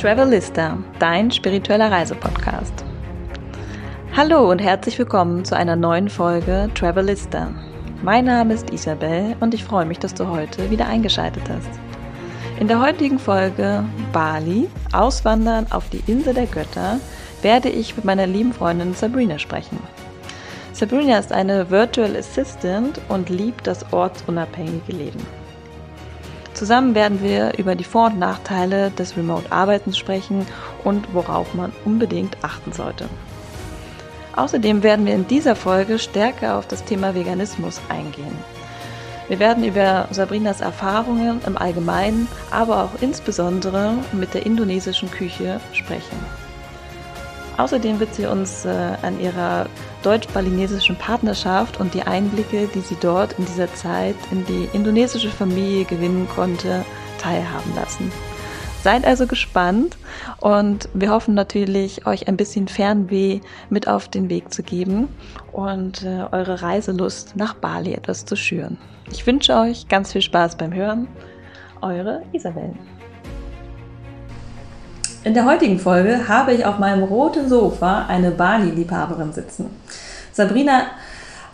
Travelista, dein spiritueller Reisepodcast. Hallo und herzlich willkommen zu einer neuen Folge Travelista. Mein Name ist Isabel und ich freue mich, dass du heute wieder eingeschaltet hast. In der heutigen Folge Bali, Auswandern auf die Insel der Götter, werde ich mit meiner lieben Freundin Sabrina sprechen. Sabrina ist eine Virtual Assistant und liebt das ortsunabhängige Leben. Zusammen werden wir über die Vor- und Nachteile des Remote-Arbeitens sprechen und worauf man unbedingt achten sollte. Außerdem werden wir in dieser Folge stärker auf das Thema Veganismus eingehen. Wir werden über Sabrinas Erfahrungen im Allgemeinen, aber auch insbesondere mit der indonesischen Küche sprechen. Außerdem wird sie uns äh, an ihrer deutsch-balinesischen Partnerschaft und die Einblicke, die sie dort in dieser Zeit in die indonesische Familie gewinnen konnte, teilhaben lassen. Seid also gespannt und wir hoffen natürlich, euch ein bisschen Fernweh mit auf den Weg zu geben und äh, eure Reiselust nach Bali etwas zu schüren. Ich wünsche euch ganz viel Spaß beim Hören. Eure Isabel. In der heutigen Folge habe ich auf meinem roten Sofa eine Bali-Liebhaberin sitzen. Sabrina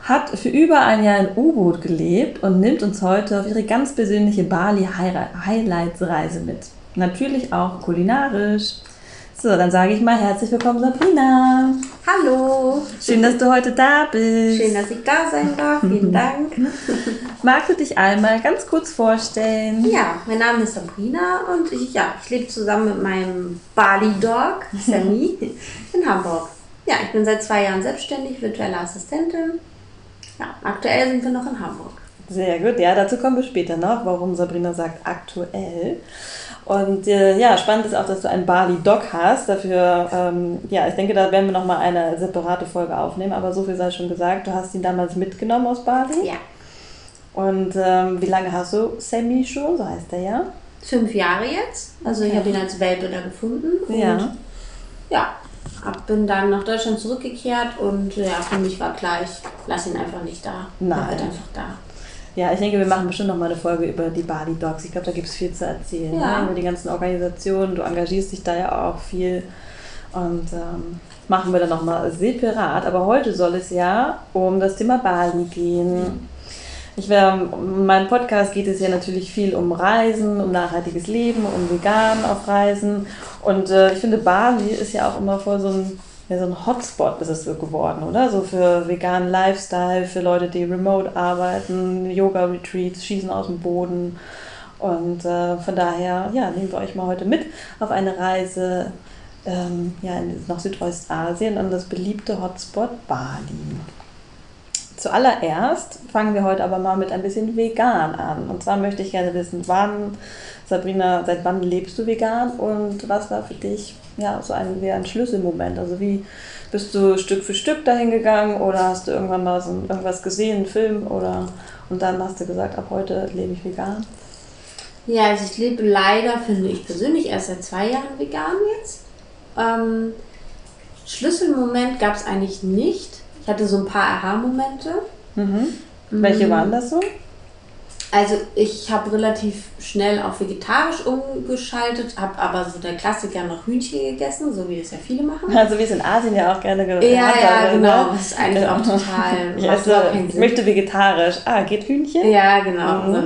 hat für über ein Jahr in U-Boot gelebt und nimmt uns heute auf ihre ganz persönliche Bali-Highlights-Reise mit. Natürlich auch kulinarisch. So, dann sage ich mal herzlich willkommen, Sabrina. Hallo. Schön, dass du heute da bist. Schön, dass ich da sein darf. Vielen Dank. Magst du dich einmal ganz kurz vorstellen? Ja, mein Name ist Sabrina und ich, ja, ich lebe zusammen mit meinem Bali Dog, Sammy, in Hamburg. Ja, ich bin seit zwei Jahren selbstständig, virtuelle Assistentin. Ja, aktuell sind wir noch in Hamburg. Sehr gut, ja, dazu kommen wir später noch, warum Sabrina sagt aktuell. Und äh, ja, spannend ist auch, dass du einen Bali-Doc hast. Dafür, ähm, ja, ich denke, da werden wir nochmal eine separate Folge aufnehmen. Aber so viel sei schon gesagt, du hast ihn damals mitgenommen aus Bali. Ja. Und ähm, wie lange hast du Sammy schon? So heißt er ja. Fünf Jahre jetzt. Also ich Okay. habe ihn als Welpe da gefunden. Und Ja. ja, hab, bin dann nach Deutschland zurückgekehrt und ja, für mich war klar, ich lasse ihn einfach nicht da. Nein. Er wird einfach da. Ja, ich denke, wir machen bestimmt noch mal eine Folge über die Bali Dogs. Ich glaube, da gibt es viel zu erzählen. Ja. Ne? Über die ganzen Organisationen. Du engagierst dich da ja auch viel. Und ähm, machen wir dann noch mal separat. Aber heute soll es ja um das Thema Bali gehen. Ich wär, in meinem Podcast geht es ja natürlich viel um Reisen, um nachhaltiges Leben, um vegan auf Reisen. Und äh, ich finde, Bali ist ja auch immer voll so ein, ja, so ein Hotspot ist es so geworden, oder? So für veganen Lifestyle, für Leute, die remote arbeiten, Yoga-Retreats, Schießen aus dem Boden. Und äh, von daher, ja, nehmen wir euch mal heute mit auf eine Reise ähm, ja, nach Südostasien an das beliebte Hotspot Bali. Zuallererst fangen wir heute aber mal mit ein bisschen vegan an. Und zwar möchte ich gerne wissen, wann, Sabrina, seit wann lebst du vegan und was war für dich ja, so ein, wie ein Schlüsselmoment? Also wie bist du Stück für Stück dahin gegangen oder hast du irgendwann mal so irgendwas gesehen, einen Film oder und dann hast du gesagt, ab heute lebe ich vegan? Ja, also ich lebe leider, finde ich persönlich, erst seit zwei Jahren vegan jetzt. Ähm, Schlüsselmoment gab es eigentlich nicht. Ich hatte so ein paar Aha-Momente. Mhm. Welche waren das so? Also ich habe relativ schnell auf vegetarisch umgeschaltet, habe aber so der Klassiker noch Hühnchen gegessen, so wie es ja viele machen. Also wie es in Asien ja auch gerne gemacht Ja, ja, genau. ne? Das ist eigentlich auch total. Ich, esse, ich möchte vegetarisch. Ah, geht Hühnchen? Ja, genau. Mhm. So.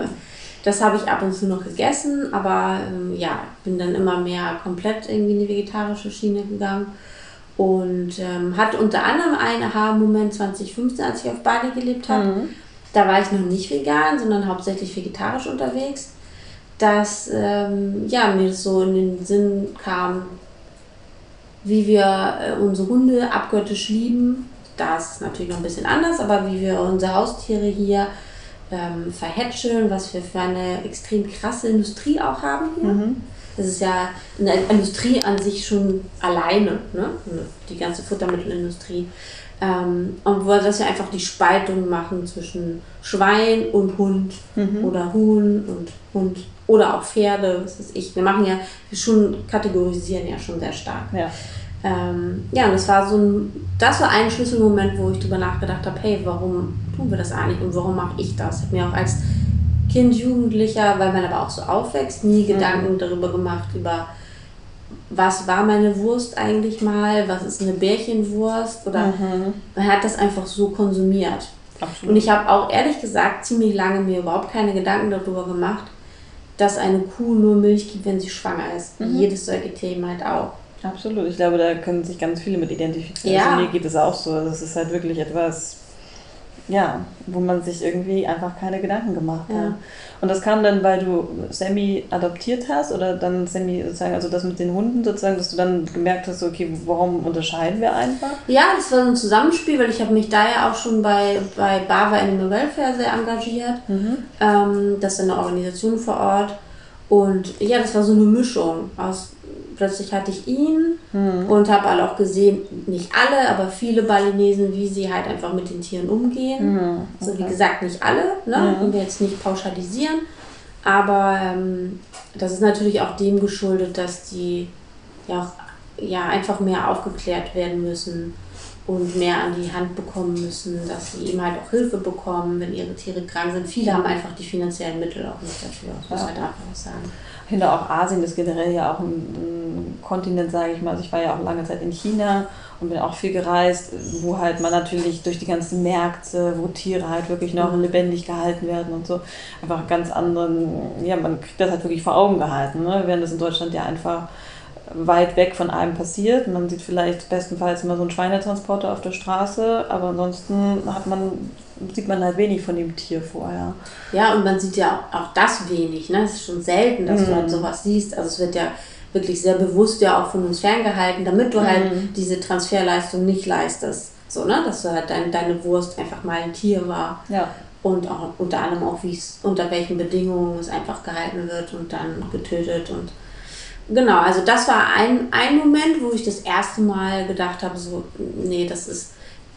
Das habe ich ab und zu noch gegessen, aber ähm, ja, bin dann immer mehr komplett irgendwie in die vegetarische Schiene gegangen. Und ähm, hatte unter anderem einen Aha-Moment 2015, als ich auf Bali gelebt habe. Mhm. Da war ich noch nicht vegan, sondern hauptsächlich vegetarisch unterwegs. Dass ähm, ja, mir das so in den Sinn kam, wie wir äh, unsere Hunde abgöttisch lieben. Da ist es natürlich noch ein bisschen anders, aber wie wir unsere Haustiere hier ähm, verhätscheln, was wir für eine extrem krasse Industrie auch haben hier. Mhm. Das ist ja eine Industrie an sich schon alleine, ne? die ganze Futtermittelindustrie. Ähm, und wo dass wir einfach die Spaltung machen zwischen Schwein und Hund Mhm. oder Huhn und Hund oder auch Pferde, was weiß ich. Wir machen ja, wir schon kategorisieren ja schon sehr stark. Ja. Ähm, ja, und das war so ein, das war ein Schlüsselmoment, wo ich drüber nachgedacht habe, hey, warum tun wir das eigentlich und warum mache ich das? Ich habe mir auch als Kind, Jugendlicher, weil man aber auch so aufwächst, nie Gedanken darüber gemacht, über was war meine Wurst eigentlich mal, was ist eine Bärchenwurst oder Mhm. man hat das einfach so konsumiert. Absolut. Und ich habe auch ehrlich gesagt ziemlich lange mir überhaupt keine Gedanken darüber gemacht, dass eine Kuh nur Milch gibt, wenn sie schwanger ist. Mhm. Jedes Säugetierchen halt auch. Absolut. Ich glaube, da können sich ganz viele mit identifizieren. Ja. Also mir geht es auch so. Also es ist halt wirklich etwas, ja, wo man sich irgendwie einfach keine Gedanken gemacht hat. Ja. Und das kam dann, weil du Sammy adoptiert hast oder dann Sammy sozusagen, also das mit den Hunden sozusagen, dass du dann gemerkt hast, okay, warum unterscheiden wir einfach? Ja, das war so ein Zusammenspiel, weil ich habe mich da ja auch schon bei, bei Bava Animal Welfare sehr engagiert. Ähm, das ist eine Organisation vor Ort. Und ja, das war so eine Mischung aus, plötzlich hatte ich ihn und habe alle auch gesehen, nicht alle, aber viele Balinesen, wie sie halt einfach mit den Tieren umgehen. So wie gesagt, nicht alle, ne? Und wir jetzt nicht pauschalisieren. Aber ähm, das ist natürlich auch dem geschuldet, dass die ja auch ja, einfach mehr aufgeklärt werden müssen und mehr an die Hand bekommen müssen, dass sie eben halt auch Hilfe bekommen, wenn ihre Tiere krank sind. Viele haben einfach die finanziellen Mittel auch nicht dafür, das muss Ja. halt einfach sagen. Ich finde auch Asien ist generell ja auch ein, ein Kontinent, sage ich mal. Also ich war ja auch lange Zeit in China und bin auch viel gereist, wo halt man natürlich durch die ganzen Märkte, wo Tiere halt wirklich noch Mhm. lebendig gehalten werden und so, einfach ganz anderen, ja, man kriegt das halt wirklich vor Augen gehalten. Ne? Während das in Deutschland ja einfach weit weg von einem passiert. Man sieht vielleicht bestenfalls immer so einen Schweinetransporter auf der Straße, aber ansonsten hat man, sieht man halt wenig von dem Tier vorher. Ja, und man sieht ja auch, auch das wenig. Ne? Es ist schon selten, dass du Mhm. halt sowas siehst. Also es wird ja wirklich sehr bewusst ja auch von uns ferngehalten, damit du halt Mhm. diese Transferleistung nicht leistest. So, ne? Dass du halt dein, deine Wurst einfach mal ein Tier war. Ja. Und auch unter anderem auch, wie es, unter welchen Bedingungen es einfach gehalten wird und dann getötet. Und genau, also das war ein, ein Moment, wo ich das erste Mal gedacht habe, so, nee, das ist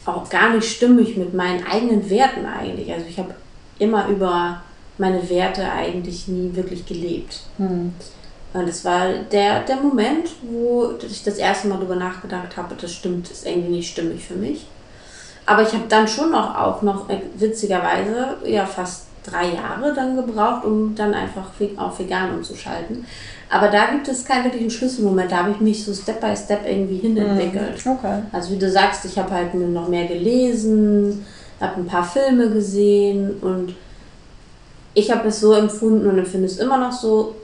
auch gar nicht stimmig mit meinen eigenen Werten eigentlich. Also ich habe immer über meine Werte eigentlich nie wirklich gelebt. Hm. Und das war der, der Moment, wo ich das erste Mal darüber nachgedacht habe, das stimmt, ist irgendwie nicht stimmig für mich. Aber ich habe dann schon noch auch noch äh, witzigerweise ja fast drei Jahre dann gebraucht, um dann einfach auf vegan umzuschalten. Aber da gibt es keinen wirklichen Schlüsselmoment. Da habe ich mich so Step by Step irgendwie hinentwickelt. Okay. Also wie du sagst, ich habe halt noch mehr gelesen, habe ein paar Filme gesehen und ich habe es so empfunden und empfinde es immer noch so,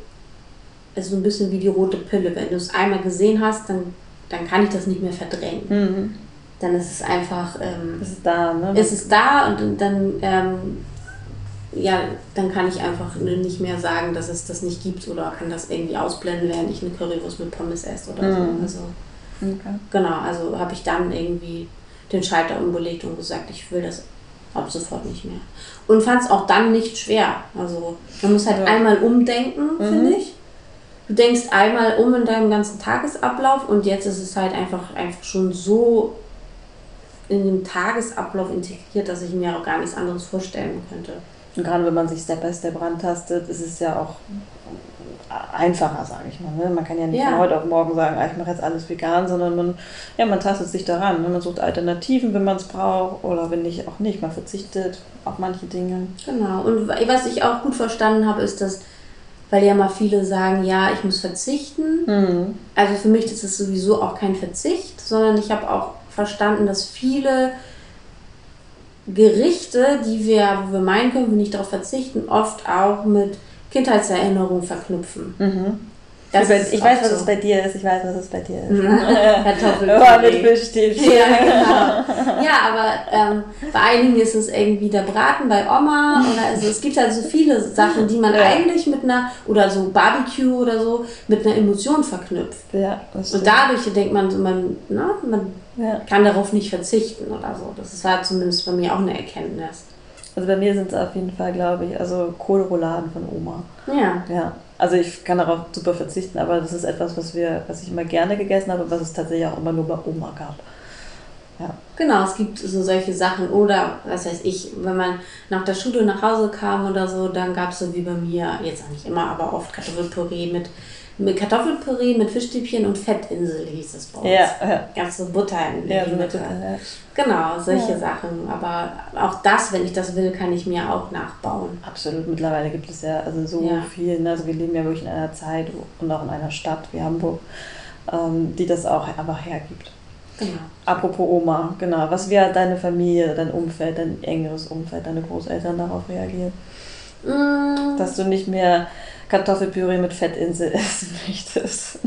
es ist so ein bisschen wie die rote Pille. Wenn du es einmal gesehen hast, dann, dann kann ich das nicht mehr verdrängen. Mhm. Dann ist es einfach, ähm, ist da, ne? es ist da und dann, ähm, ja, dann kann ich einfach nicht mehr sagen, dass es das nicht gibt oder kann das irgendwie ausblenden, während ich eine Currywurst mit Pommes esse oder so. Mhm. Also, okay. Genau, also habe ich dann irgendwie den Schalter umgelegt und gesagt, ich will das ab sofort nicht mehr. Und fand es auch dann nicht schwer. Also man muss halt Ja. einmal umdenken, Mhm. finde ich. Du denkst einmal um in deinem ganzen Tagesablauf und jetzt ist es halt einfach, einfach schon so in den Tagesablauf integriert, dass ich mir auch gar nichts anderes vorstellen könnte. Und gerade wenn man sich Step by Step rantastet, ist es ja auch einfacher, sage ich mal. Ne? Man kann ja nicht Ja. von heute auf morgen sagen, ah, ich mache jetzt alles vegan, sondern man, ja, man tastet sich daran. Ne? Man sucht Alternativen, wenn man es braucht oder wenn nicht, auch nicht. Man verzichtet auf manche Dinge. Genau. Und was ich auch gut verstanden habe, ist, dass, weil ja mal viele sagen, ja, ich muss verzichten. Mhm. Also für mich ist es sowieso auch kein Verzicht, sondern ich habe auch verstanden, dass viele Gerichte, die wir, wo wir meinen können, wir nicht darauf verzichten, oft auch mit Kindheitserinnerungen verknüpfen. Mhm. Das ich weiß, ist ich weiß was so. es bei dir ist. Ich weiß, was es bei dir ist. Kartoffelpüree. Mit Fischstäbchen. Ja, genau. Ja, aber ähm, bei einigen ist es irgendwie der Braten bei Oma oder also es gibt halt so viele Sachen, die man Ja. eigentlich mit einer oder so Barbecue oder so mit einer Emotion verknüpft. Ja, das Und dadurch denkt man, man, ne, man ja. kann darauf nicht verzichten oder so. Das war zumindest bei mir auch eine Erkenntnis. Also bei mir sind es auf jeden Fall, glaube ich, also Kohlrouladen von Oma. Ja. Ja, also ich kann darauf super verzichten, aber das ist etwas, was wir, was ich immer gerne gegessen habe, was es tatsächlich auch immer nur bei Oma gab. Ja. Genau, es gibt so solche Sachen. Oder, was weiß ich, wenn man nach der Schule nach Hause kam oder so, dann gab es so wie bei mir, jetzt auch nicht immer, aber oft Kartoffelpüree mit mit Kartoffelpüree, mit Fischstäbchen und Fettinsel hieß es bei uns. Ja, ja. Ganz so Butter in Ja, die so Mitte. Butter, ja. Genau, solche Ja. Sachen. Aber auch das, wenn ich das will, kann ich mir auch nachbauen. Absolut, mittlerweile gibt es ja also so Ja. viel. Ne? Also wir leben ja wirklich in einer Zeit und auch in einer Stadt wie Hamburg, ähm, die das auch einfach hergibt. Genau. Apropos Oma, genau. Was hat deine Familie, dein Umfeld, dein engeres Umfeld, deine Großeltern darauf reagiert? Mm, Dass du nicht mehr Kartoffelpüree mit Fettinsel essen möchtest.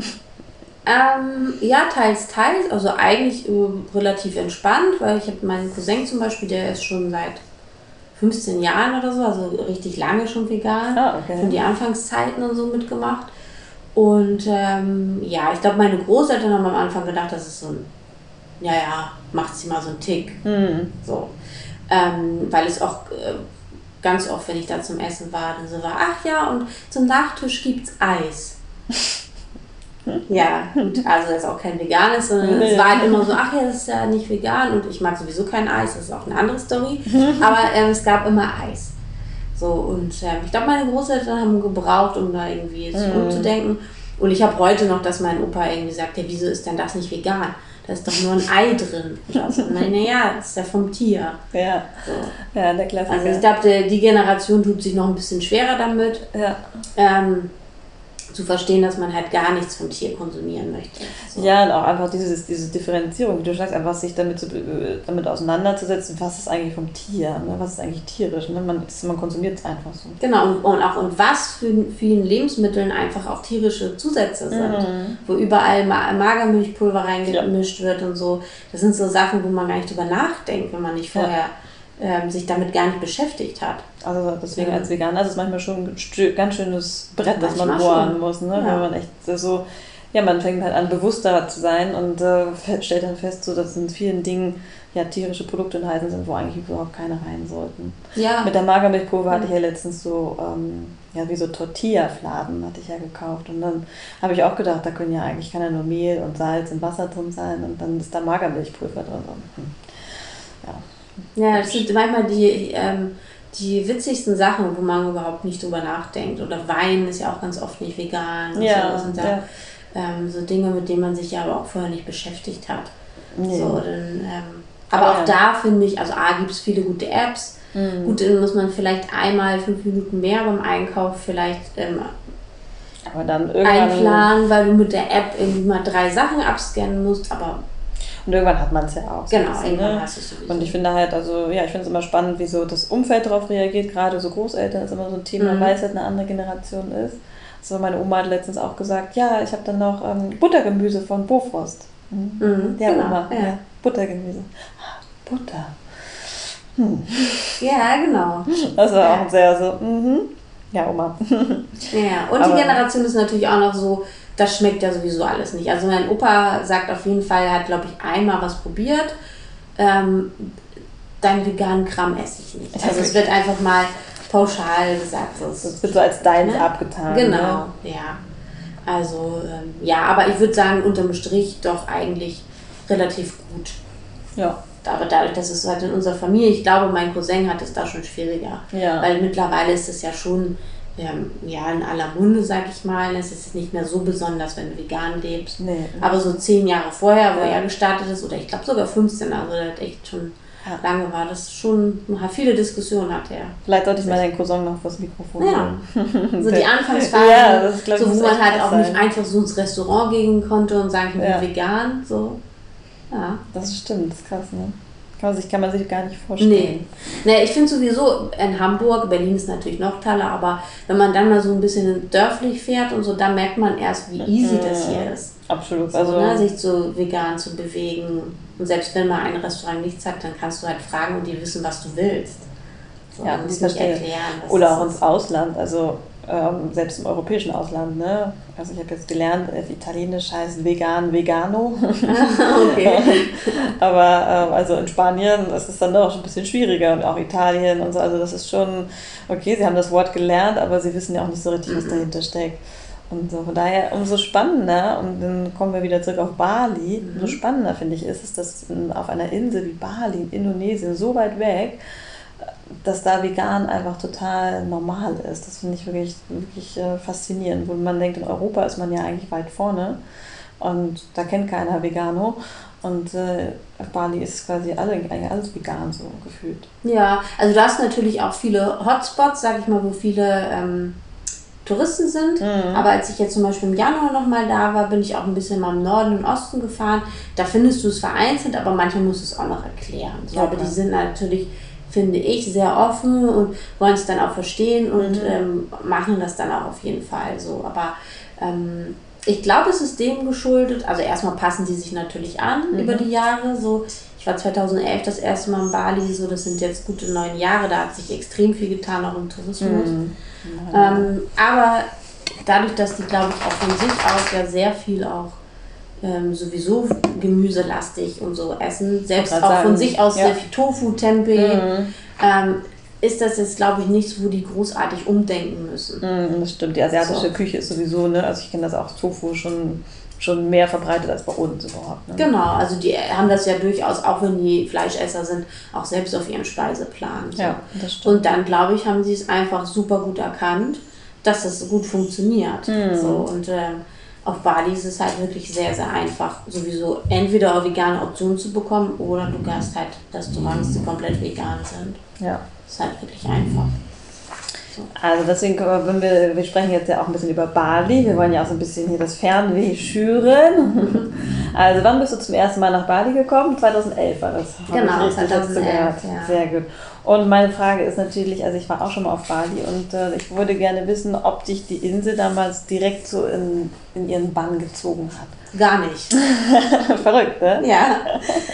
Ähm, ja, teils, teils. Also eigentlich äh, relativ entspannt, weil ich habe meinen Cousin zum Beispiel, der ist schon seit 15 Jahren oder so, also richtig lange schon vegan. Ah, okay. Schon die Anfangszeiten und so mitgemacht. Und ähm, ja, ich glaube, meine Großeltern haben am Anfang gedacht, das ist so ein, ja, ja, macht sie mal so einen Tick. Hm. So. Ähm, weil es auch äh, ganz oft, wenn ich da zum Essen war, dann so war, ach ja, und zum Nachtisch gibt's Eis. ja, gut, also das ist auch kein veganes, sondern es war halt immer so, ach ja, das ist ja nicht vegan und ich mag sowieso kein Eis, das ist auch eine andere Story. Aber ähm, es gab immer Eis. So, und ähm, ich glaube, meine Großeltern haben gebraucht, um da irgendwie sich umzudenken. Und ich habe heute noch, dass mein Opa irgendwie sagt, ja, wieso ist denn das nicht vegan? Da ist doch nur ein Ei drin. Oder so. Naja, das ist ja vom Tier. Ja. So. ja, der Klassiker. Also ich glaube, die Generation tut sich noch ein bisschen schwerer damit, ja. ähm, zu verstehen, dass man halt gar nichts vom Tier konsumieren möchte. So. Ja, und auch einfach dieses, diese Differenzierung, wie du sagst, einfach sich damit, zu, äh, damit auseinanderzusetzen, was ist eigentlich vom Tier, ne? was ist eigentlich tierisch. Ne? Man, man konsumiert es einfach so. Genau, und, und auch und was für vielen Lebensmitteln einfach auch tierische Zusätze sind, Mhm. wo überall Ma Magermilchpulver reingemischt wird und so. Das sind so Sachen, wo man gar nicht drüber nachdenkt, wenn man nicht Ja. Ähm, sich damit gar nicht beschäftigt hat. Also deswegen Ja. als Veganer ist es manchmal schon ein ganz schönes Brett, das man Manchmal bohren schon. muss, ne? Ja. wenn man echt so, ja, man fängt halt an, bewusster zu sein und äh, stellt dann fest, so, dass in vielen Dingen ja tierische Produkte enthalten sind, wo eigentlich überhaupt keine rein sollten. Ja, Mit der Magermilchpulver hatte ich ja letztens so, ähm, ja, wie so Tortilla-Fladen hatte ich ja gekauft. Und dann habe ich auch gedacht, da können ja eigentlich kann ja nur Mehl und Salz und Wasser drin sein und dann ist da Magermilchpulver drin. Hm. Ja. Ja, das sind manchmal die, ähm, die witzigsten Sachen, wo man überhaupt nicht drüber nachdenkt. Oder Wein ist ja auch ganz oft nicht vegan. Ja, so. Das sind da ja. ähm, so Dinge, mit denen man sich ja aber auch vorher nicht beschäftigt hat. Nee. So, dann, ähm, aber Aber auch da finde ich, also A gibt es viele gute Apps. Mhm. Gut, dann muss man vielleicht einmal fünf Minuten mehr beim Einkauf vielleicht ähm, Aber dann irgendwann, einplanen, weil du mit der App irgendwie mal drei Sachen abscannen musst. Aber und irgendwann hat man es ja auch. so genau, bisschen, irgendwann ne? hast du es sowieso. Und ich finde halt, also ja, ich finde es immer spannend, wie so das Umfeld darauf reagiert. Gerade so Großeltern ist immer so ein Thema, Mhm. weil es halt eine andere Generation ist. Also meine Oma hat letztens auch gesagt, ja, ich habe dann noch ähm, Buttergemüse von Bofrost. Mhm. Mhm, Der genau, Oma, ja. ja. Buttergemüse. Butter. ja, genau. Das war auch sehr so, mhm. Ja, Oma. Ja, und Aber- die Generation ist natürlich auch noch so, das schmeckt ja sowieso alles nicht. Also mein Opa sagt auf jeden Fall, er hat, glaube ich, einmal was probiert. Ähm, deinen veganen Kram esse ich nicht. Also es wird einfach mal pauschal gesagt. Es- Das wird so als deins Ne? abgetan. Genau, Ne? ja. Also ähm, ja, aber ich würde sagen, unterm Strich doch eigentlich relativ gut. Ja. Aber dadurch, dass es halt in unserer Familie, ich glaube, mein Cousin hat es da schon schwieriger. Ja. Weil mittlerweile ist es ja schon ja, in aller Munde, sag ich mal. Es ist nicht mehr so besonders, wenn du vegan lebst. Nee. Aber so zehn Jahre vorher, wo Ja. er gestartet ist, oder ich glaube sogar 15, also das hat echt schon Ja. lange war das schon, hat viele Diskussionen hatte er. Vielleicht sollte ich mal deinen Cousin noch vors Mikrofon Ja. So die Anfangsphase, Ja, das glaub so, wo man halt auch nicht sein. einfach so ins Restaurant gehen konnte und sagen, ich bin vegan. So. Ja. Das stimmt, das ist krass, ne? Man sich, kann man sich gar nicht vorstellen. Nee. nee ich finde sowieso in Hamburg, Berlin ist natürlich noch toller, aber wenn man dann mal so ein bisschen dörflich fährt und so, da merkt man erst, wie easy das hier ist. Absolut. So, also, ne, sich so vegan zu bewegen. Und selbst wenn mal ein Restaurant nichts hat, dann kannst du halt fragen und die wissen, was du willst. So, Ja, die musst nicht erklären. Oder auch ins Ausland, also ähm, selbst im europäischen Ausland, ne? Also ich habe jetzt gelernt, äh, Italienisch heißt vegan, vegano. okay. Aber ähm, also in Spanien ist es dann doch schon ein bisschen schwieriger und auch Italien und so. Also das ist schon, okay, sie haben das Wort gelernt, aber sie wissen ja auch nicht so richtig, was dahinter steckt. Und so, von daher umso spannender, und dann kommen wir wieder zurück auf Bali, umso spannender finde ich ist es, dass auf einer Insel wie Bali in Indonesien, so weit weg, dass da vegan einfach total normal ist. Das finde ich wirklich, wirklich äh, faszinierend. Wo man denkt, in Europa ist man ja eigentlich weit vorne und da kennt keiner Vegano. Und äh, auf Bali ist quasi alle, eigentlich alles vegan so gefühlt. Ja, also du hast natürlich auch viele Hotspots, sag ich mal, wo viele ähm, Touristen sind. Mhm. Aber als ich jetzt zum Beispiel im Januar nochmal da war, bin ich auch ein bisschen mal im Norden und Osten gefahren. Da findest du es vereinzelt, aber manchmal musst du es auch noch erklären. So, okay. Aber die sind natürlich finde ich, sehr offen und wollen es dann auch verstehen und mhm. ähm, machen das dann auch auf jeden Fall so. Aber ähm, ich glaube, es ist dem geschuldet. Also erstmal passen die sich natürlich an mhm. über die Jahre. So, ich war 2011 das erste Mal in Bali, so das sind jetzt gute neun Jahre. Da hat sich extrem viel getan, auch im Tourismus. Mhm. Ähm, aber dadurch, dass die, glaube ich, auch von sich aus ja sehr viel auch ähm, sowieso gemüselastig und so essen, selbst auch sagen, von sich aus ja. sehr viel Tofu, Tempeh, mhm. ähm, ist das jetzt, glaube ich, nichts, wo die großartig umdenken müssen. Mhm, das stimmt. Die asiatische so. Küche ist sowieso, ne? Also ich kenne das auch, Tofu schon schon mehr verbreitet als bei uns überhaupt. Ne? Genau, also die haben das ja durchaus, auch wenn die Fleischesser sind, auch selbst auf ihrem Speiseplan. So. Ja, das stimmt. Und dann, glaube ich, haben sie es einfach super gut erkannt, dass es gut funktioniert. Mhm. So, und ähm, auf Bali ist es halt wirklich sehr, sehr einfach, sowieso entweder vegane Optionen zu bekommen oder du hast halt Restaurants, die komplett vegan sind. Ja. Ist halt wirklich einfach. Also deswegen, wenn wir, wir sprechen jetzt ja auch ein bisschen über Bali. Wir wollen ja auch so ein bisschen hier das Fernweh schüren. Also wann bist du zum ersten Mal nach Bali gekommen? 2011 war das. Genau, 2011. Ja. Sehr gut. Und meine Frage ist natürlich, also ich war auch schon mal auf Bali und äh, ich würde gerne wissen, ob dich die Insel damals direkt so in, in ihren Bann gezogen hat. Gar nicht. Verrückt, ne? Ja.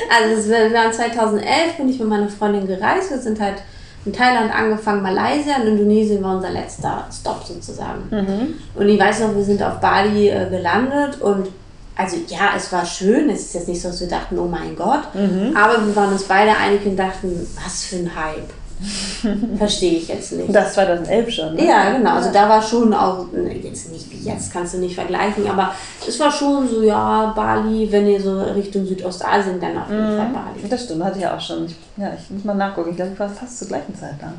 Also wir waren 2011, bin ich mit meiner Freundin gereist. Wir sind halt in Thailand angefangen, Malaysia und Indonesien war unser letzter Stop sozusagen. Mhm. Und ich weiß noch, wir sind auf Bali äh, gelandet und also ja, es war schön. Es ist jetzt nicht so, dass wir dachten, oh mein Gott. Mhm. Aber wir waren uns beide einig und dachten, was für ein Hype. Verstehe ich jetzt nicht. Das 2011 schon. Ne? Ja, genau. Also da war schon auch, ne, jetzt nicht wie jetzt, kannst du nicht vergleichen, aber es war schon so, ja, Bali, wenn ihr so Richtung Südostasien, dann auf jeden mhm. Fall Bali. Das stimmt, hatte ich auch schon. Ich, ja, ich muss mal nachgucken. Ich glaube, ich war fast zur gleichen Zeit da.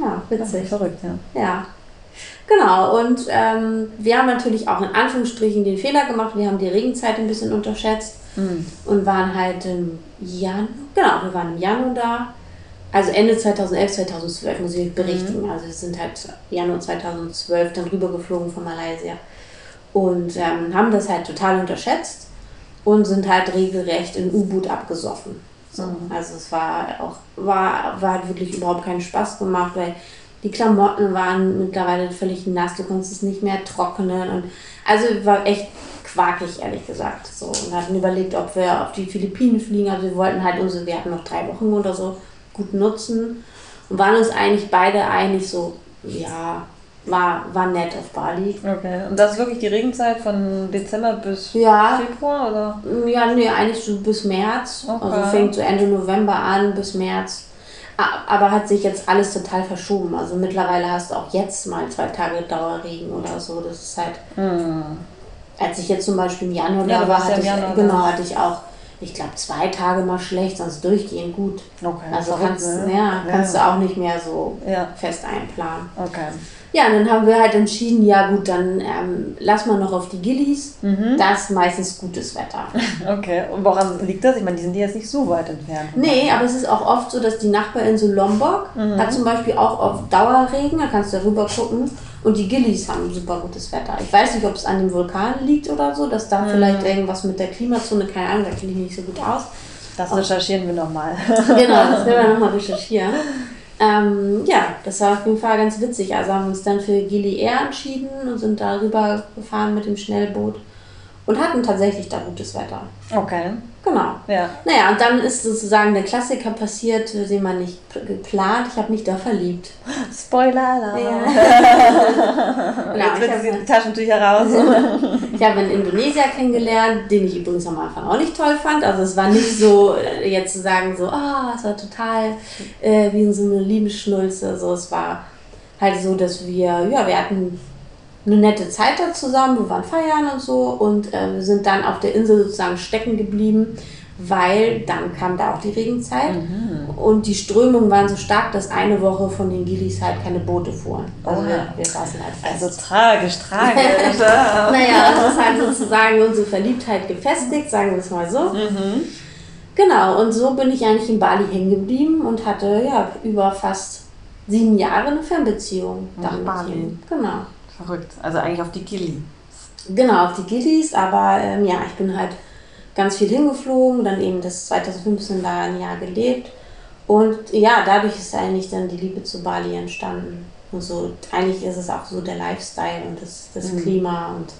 Ja, witzig. verrückt, ja. Ja. Genau, und ähm, wir haben natürlich auch in Anführungsstrichen den Fehler gemacht. Wir haben die Regenzeit ein bisschen unterschätzt mhm. und waren halt im Januar, genau, wir waren im Januar da also Ende 2011, 2012 muss ich berichten. Mhm. Also wir sind halt Januar 2012 dann rübergeflogen von Malaysia und ähm, haben das halt total unterschätzt und sind halt regelrecht in U-Boot abgesoffen. So. Mhm. Also es war auch, war, war halt wirklich überhaupt keinen Spaß gemacht, weil die Klamotten waren mittlerweile völlig nass, du konntest es nicht mehr trocknen und also war echt quakig, ehrlich gesagt. So, und hatten überlegt, ob wir auf die Philippinen fliegen. Also wir wollten halt unsere, wir hatten noch drei Wochen oder so gut nutzen und waren uns eigentlich beide einig so, ja, war, war nett auf Bali. Okay, und das ist wirklich die Regenzeit von Dezember bis ja. Februar, oder? Ja, nee, eigentlich so bis März. Okay. Also fängt so Ende November an bis März. Aber hat sich jetzt alles total verschoben. Also mittlerweile hast du auch jetzt mal zwei Tage Dauerregen oder so. Das ist halt. Mm. Als ich jetzt zum Beispiel im Januar ja, da war, hatte, ja ich, genau, hatte ich auch ich glaube, zwei Tage mal schlecht, sonst durchgehend gut. Okay, also kannst, ne? ja, kannst ja. du auch nicht mehr so ja. fest einplanen. Okay. Ja, und dann haben wir halt entschieden, ja gut, dann ähm, lass mal noch auf die Gillies. Mhm. Das ist meistens gutes Wetter. Okay, und woran liegt das? Ich meine, die sind jetzt nicht so weit entfernt. Nee, aber es ist auch oft so, dass die Nachbarinsel Lombok mhm. hat zum Beispiel auch oft Dauerregen, da kannst du rüber gucken. Und die Gillies haben super gutes Wetter. Ich weiß nicht, ob es an dem Vulkan liegt oder so, dass da mhm. vielleicht irgendwas mit der Klimazone, keine Ahnung, da kenne ich nicht so gut aus. Das recherchieren wir nochmal. genau, das werden wir nochmal recherchieren. Ähm, ja, das war auf jeden Fall ganz witzig. Also haben wir uns dann für Gili Air entschieden und sind darüber gefahren mit dem Schnellboot und hatten tatsächlich da gutes Wetter. Okay. Genau. Ja. Naja, und dann ist sozusagen der Klassiker passiert, den man nicht geplant. Ich habe mich da verliebt. Spoiler! Ja. genau, Jetzt wird die Taschentücher raus. ich habe einen Indonesier kennengelernt, den ich übrigens am Anfang auch nicht toll fand. Also es war nicht so, äh, jetzt zu sagen, so, ah, oh, es war total äh, wie in so eine Liebesschnulze. So, es war halt so, dass wir, ja, wir hatten eine nette Zeit da zusammen, wir waren feiern und so und äh, wir sind dann auf der Insel sozusagen stecken geblieben, weil dann kam da auch die Regenzeit mhm. und die Strömungen waren so stark, dass eine Woche von den Gilis halt keine Boote fuhren. Also oh, wir, wir saßen halt fest. Also tragisch, tragisch. naja, das ist halt sozusagen unsere Verliebtheit gefestigt, sagen wir es mal so. Mhm. Genau, und so bin ich eigentlich in Bali hängen geblieben und hatte ja über fast sieben Jahre eine Fernbeziehung. Nach Bali. Genau. Verrückt. Also eigentlich auf die Gillis. Genau, auf die Gillis, aber ähm, ja, ich bin halt ganz viel hingeflogen, dann eben das 2015 da ein Jahr gelebt. Und ja, dadurch ist eigentlich dann die Liebe zu Bali entstanden. Und so, eigentlich ist es auch so der Lifestyle und das, das mhm. Klima und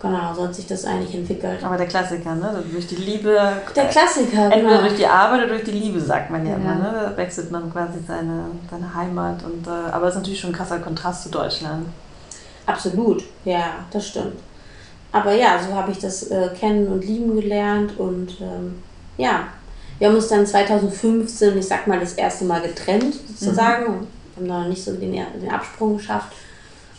genau, so hat sich das eigentlich entwickelt. Aber der Klassiker, ne? Durch die Liebe. Der Klassiker, Entweder genau. durch die Arbeit oder durch die Liebe, sagt man ja, ja. immer, ne? Da wechselt man quasi seine, seine Heimat. Und, äh, aber es ist natürlich schon ein krasser Kontrast zu Deutschland. Absolut, ja, das stimmt. Aber ja, so habe ich das äh, kennen und lieben gelernt und ähm, ja, wir haben uns dann 2015, ich sag mal, das erste Mal getrennt sozusagen. Mhm. Haben noch nicht so den, den Absprung geschafft.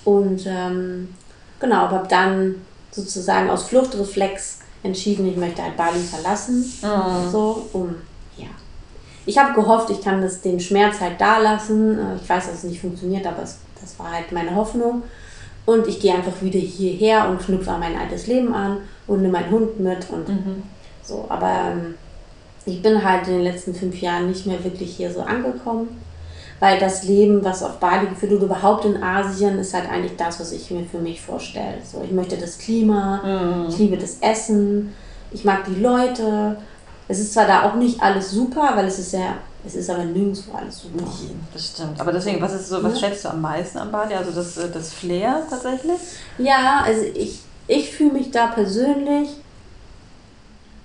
Und ähm, genau, habe dann sozusagen aus Fluchtreflex entschieden, ich möchte halt Bali verlassen. Mhm. So, um, ja. Ich habe gehofft, ich kann das, den Schmerz halt da lassen. Äh, ich weiß, dass es nicht funktioniert, aber es, das war halt meine Hoffnung. Und ich gehe einfach wieder hierher und knüpfe an mein altes Leben an und nehme meinen Hund mit und mhm. so. Aber ähm, ich bin halt in den letzten fünf Jahren nicht mehr wirklich hier so angekommen, weil das Leben, was auf Bali geführt wird, überhaupt in Asien, ist halt eigentlich das, was ich mir für mich vorstelle. So, ich möchte das Klima, mhm. ich liebe das Essen, ich mag die Leute. Es ist zwar da auch nicht alles super, weil es ist sehr es ist aber nirgendwo alles super. Nee, das stimmt. Aber deswegen, was ist so, was ja. schätzt du am meisten am Bali? Also das, äh, das Flair tatsächlich? Ja, also ich, ich fühle mich da persönlich,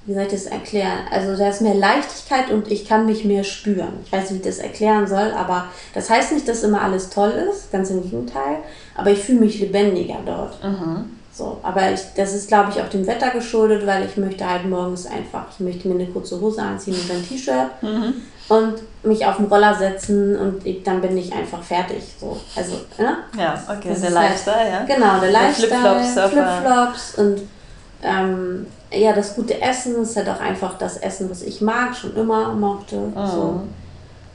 wie soll ich das erklären? Also da ist mehr Leichtigkeit und ich kann mich mehr spüren. Ich weiß nicht, wie ich das erklären soll, aber das heißt nicht, dass immer alles toll ist, ganz im Gegenteil. Aber ich fühle mich lebendiger dort. Mhm. So, aber ich, das ist, glaube ich, auch dem Wetter geschuldet, weil ich möchte halt morgens einfach, ich möchte mir eine kurze Hose anziehen und ein T-Shirt. Mhm und mich auf den Roller setzen und ich, dann bin ich einfach fertig. So. Also, ne? Ja, okay, das der Lifestyle, halt, ja. Genau, der Lifestyle, Flipflops, Flipflops und ähm, ja, das gute Essen ist halt auch einfach das Essen, was ich mag, schon immer mochte. Oh. So.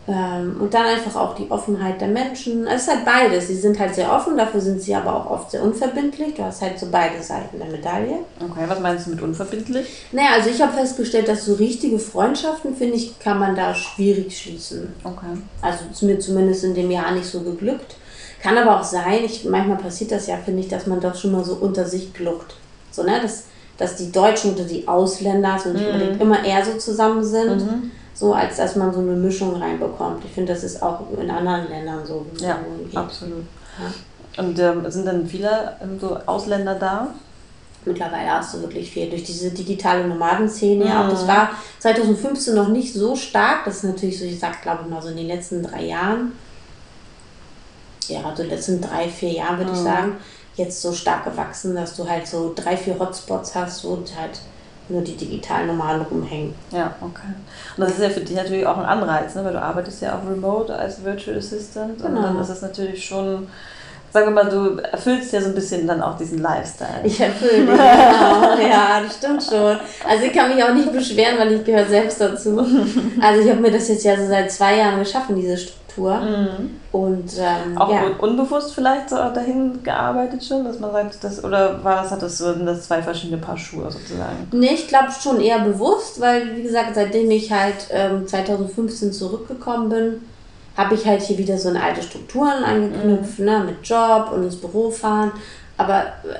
Ähm, und dann einfach auch die Offenheit der Menschen. Es ist halt beides. Sie sind halt sehr offen, dafür sind sie aber auch oft sehr unverbindlich. Du hast halt so beide Seiten der Medaille. Okay, was meinst du mit unverbindlich? Naja, also ich habe festgestellt, dass so richtige Freundschaften, finde ich, kann man da schwierig schließen. Okay. Also ist mir zumindest in dem Jahr nicht so geglückt. Kann aber auch sein, ich, manchmal passiert das ja, finde ich, dass man doch schon mal so unter sich gluckt. So, ne? Dass, dass die Deutschen oder die Ausländer so nicht mhm. unbedingt immer eher so zusammen sind. Mhm so als dass man so eine Mischung reinbekommt. Ich finde, das ist auch in anderen Ländern so. Ja, absolut. Ja. Und ähm, sind dann viele ähm, so Ausländer da? Mittlerweile hast du wirklich viel durch diese digitale Nomadenszene. Mhm. Ja, das war 2015 noch nicht so stark. Das ist natürlich so, ich sag, glaube ich mal so in den letzten drei Jahren. Ja, also letzten drei, vier Jahren würde mhm. ich sagen, jetzt so stark gewachsen, dass du halt so drei, vier Hotspots hast, wo halt nur die digitalen Nomaden rumhängen. Ja, okay. Und das ist ja für dich natürlich auch ein Anreiz, ne? weil du arbeitest ja auch remote als Virtual Assistant genau. und dann ist es natürlich schon, sagen wir mal, du erfüllst ja so ein bisschen dann auch diesen Lifestyle. Ich erfülle den, genau. ja, das stimmt schon. Also ich kann mich auch nicht beschweren, weil ich gehöre selbst dazu. Also ich habe mir das jetzt ja so seit zwei Jahren geschaffen, diese Struktur Struktur. Mhm. Und, ähm, auch ja. unbewusst vielleicht so dahin gearbeitet schon, dass man sagt, das, oder war das, hat das so das zwei verschiedene Paar Schuhe sozusagen? Nee, ich glaube schon eher bewusst, weil wie gesagt, seitdem ich halt ähm, 2015 zurückgekommen bin, habe ich halt hier wieder so eine alte Strukturen angeknüpft, mhm. ne, mit Job und ins Büro fahren. Aber äh,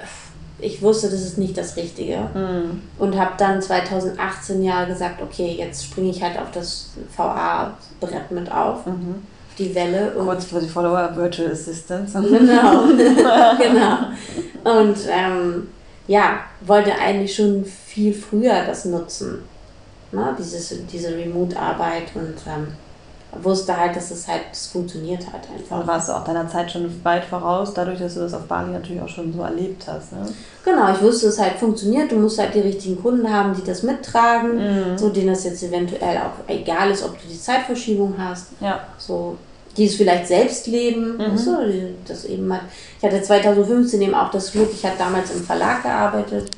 ich wusste, das ist nicht das Richtige. Mhm. Und habe dann 2018 ja gesagt, okay, jetzt springe ich halt auf das VA-Brett mit auf. Mhm die Welle. Und Kurz für die Follower Virtual Assistants. Genau, genau. Und ähm, ja, wollte eigentlich schon viel früher das nutzen. Ne? Dieses, diese Remote-Arbeit und ähm, wusste halt, dass es halt das funktioniert hat einfach. Und warst du auch deiner Zeit schon weit voraus, dadurch, dass du das auf Bali natürlich auch schon so erlebt hast. Ne? Genau, ich wusste, dass es halt funktioniert. Du musst halt die richtigen Kunden haben, die das mittragen, mhm. so denen das jetzt eventuell auch egal ist, ob du die Zeitverschiebung hast. Ja. So, die es vielleicht selbst leben. Mhm. So, das eben mal. Ich hatte 2015 eben auch das Glück, ich hatte damals im Verlag gearbeitet,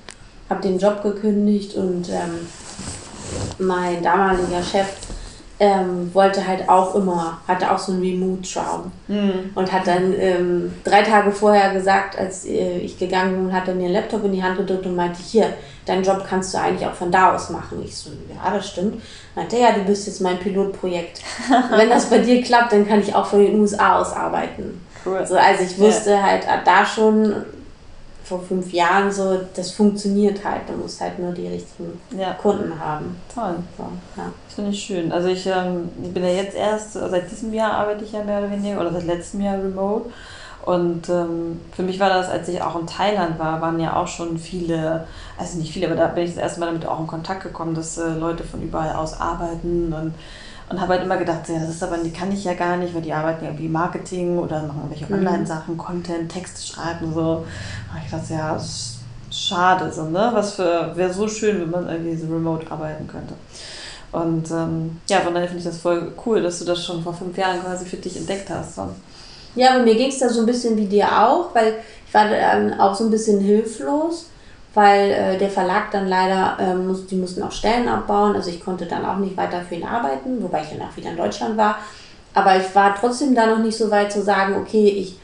habe den Job gekündigt und ähm, mein damaliger Chef ähm, wollte halt auch immer, hatte auch so einen Remote-Traum. Mhm. Und hat dann ähm, drei Tage vorher gesagt, als äh, ich gegangen bin, hat er mir einen Laptop in die Hand gedrückt und meinte, hier, deinen Job kannst du eigentlich auch von da aus machen. Ich so, ja, das stimmt. Meinte, ja, du bist jetzt mein Pilotprojekt. Wenn das bei dir klappt, dann kann ich auch von den USA aus arbeiten. Cool. So, also ich wusste ja. halt da schon, vor fünf Jahren so, das funktioniert halt. Du musst halt nur die richtigen ja. Kunden haben. Toll. So, ja. Das finde ich schön. Also ich, ähm, ich bin ja jetzt erst, seit diesem Jahr arbeite ich ja mehr oder weniger, oder seit letztem Jahr remote. Und ähm, für mich war das, als ich auch in Thailand war, waren ja auch schon viele, also nicht viele, aber da bin ich das erste Mal damit auch in Kontakt gekommen, dass äh, Leute von überall aus arbeiten und und habe halt immer gedacht, ja, das ist aber, die kann ich ja gar nicht, weil die arbeiten ja irgendwie Marketing oder machen irgendwelche mhm. Online-Sachen, Content, Texte schreiben, so. Und ich dachte, ja, schade, so, ne? Was für, wäre so schön, wenn man irgendwie so remote arbeiten könnte. Und ähm, ja, von daher finde ich das voll cool, dass du das schon vor fünf Jahren quasi für dich entdeckt hast. So. Ja, aber mir ging es da so ein bisschen wie dir auch, weil ich war dann auch so ein bisschen hilflos weil äh, der Verlag dann leider, äh, muss, die mussten auch Stellen abbauen. Also ich konnte dann auch nicht weiter für ihn arbeiten, wobei ich dann auch wieder in Deutschland war. Aber ich war trotzdem da noch nicht so weit zu sagen, okay, ich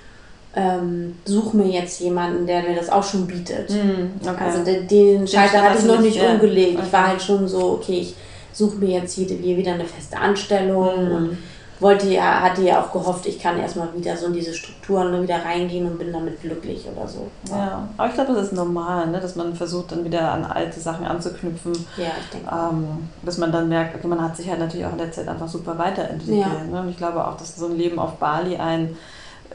ähm, suche mir jetzt jemanden, der mir das auch schon bietet. Mm, okay. Also den, den Schalter hatte ich noch nicht ja. umgelegt. Okay. Ich war halt schon so, okay, ich suche mir jetzt hier, wieder eine feste Anstellung mm. und wollte ja, hatte ja auch gehofft, ich kann erstmal wieder so in diese Strukturen wieder reingehen und bin damit glücklich oder so. Ja, ja. aber ich glaube, das ist normal, ne? dass man versucht, dann wieder an alte Sachen anzuknüpfen. Ja, ich denke. Ähm, bis man dann merkt, okay, man hat sich halt natürlich auch in der Zeit einfach super weiterentwickelt. Ja. Ne? Und ich glaube auch, dass so ein Leben auf Bali ein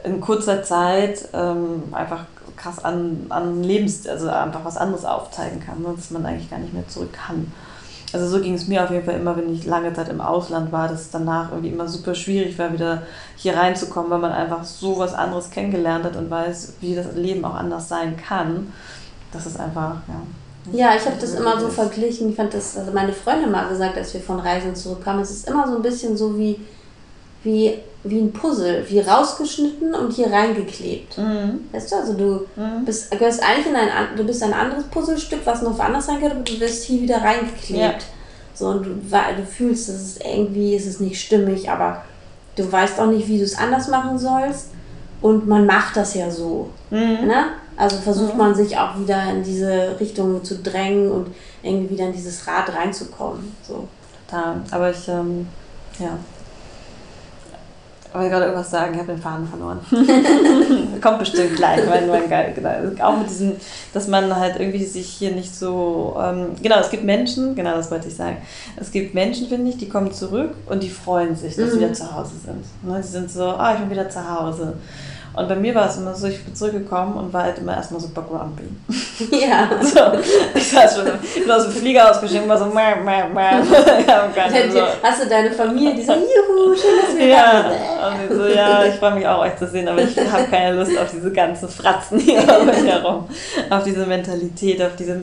in kurzer Zeit ähm, einfach krass an, an Lebens, also einfach was anderes aufzeigen kann, ne? dass man eigentlich gar nicht mehr zurück kann also so ging es mir auf jeden Fall immer, wenn ich lange Zeit im Ausland war, dass es danach irgendwie immer super schwierig war, wieder hier reinzukommen, weil man einfach so was anderes kennengelernt hat und weiß, wie das Leben auch anders sein kann. Das ist einfach, ja. Ja, ich habe das immer so verglichen. Ich fand das, also meine Freundin mal gesagt, als wir von Reisen zurückkamen, es ist immer so ein bisschen so wie, wie, wie ein Puzzle, wie rausgeschnitten und hier reingeklebt. Mhm. Weißt du, also du mhm. bist, gehörst eigentlich in ein, du bist ein anderes Puzzlestück, was noch woanders sein könnte, aber du wirst hier wieder reingeklebt. Ja. So, und du, du fühlst, dass es irgendwie, ist es nicht stimmig, aber du weißt auch nicht, wie du es anders machen sollst. Und man macht das ja so. Mhm. Ne? Also versucht mhm. man sich auch wieder in diese Richtung zu drängen und irgendwie wieder in dieses Rad reinzukommen. So. Total. Aber ich, ähm, ja, ich wollte gerade irgendwas sagen, ich habe den Faden verloren. Kommt bestimmt gleich, mein, mein geil, genau. Auch mit diesem, dass man halt irgendwie sich hier nicht so. Ähm, genau, es gibt Menschen, genau das wollte ich sagen. Es gibt Menschen, finde ich, die kommen zurück und die freuen sich, dass mhm. sie wieder zu Hause sind. Ne? Die sind so, ah, ich bin wieder zu Hause. Und bei mir war es immer so, ich bin zurückgekommen und war halt immer erstmal super grumpy. Ja. so, ich saß schon, ich bin aus dem Flieger ausgestiegen und war so, mäh, mäh, mäh. so. Hast du deine Familie, die so, juhu, schön, dass wir ja. da sind. Und so, ja, ich freue mich auch, euch zu sehen, aber ich habe keine Lust auf diese ganzen Fratzen hier herum. Auf diese Mentalität, auf diese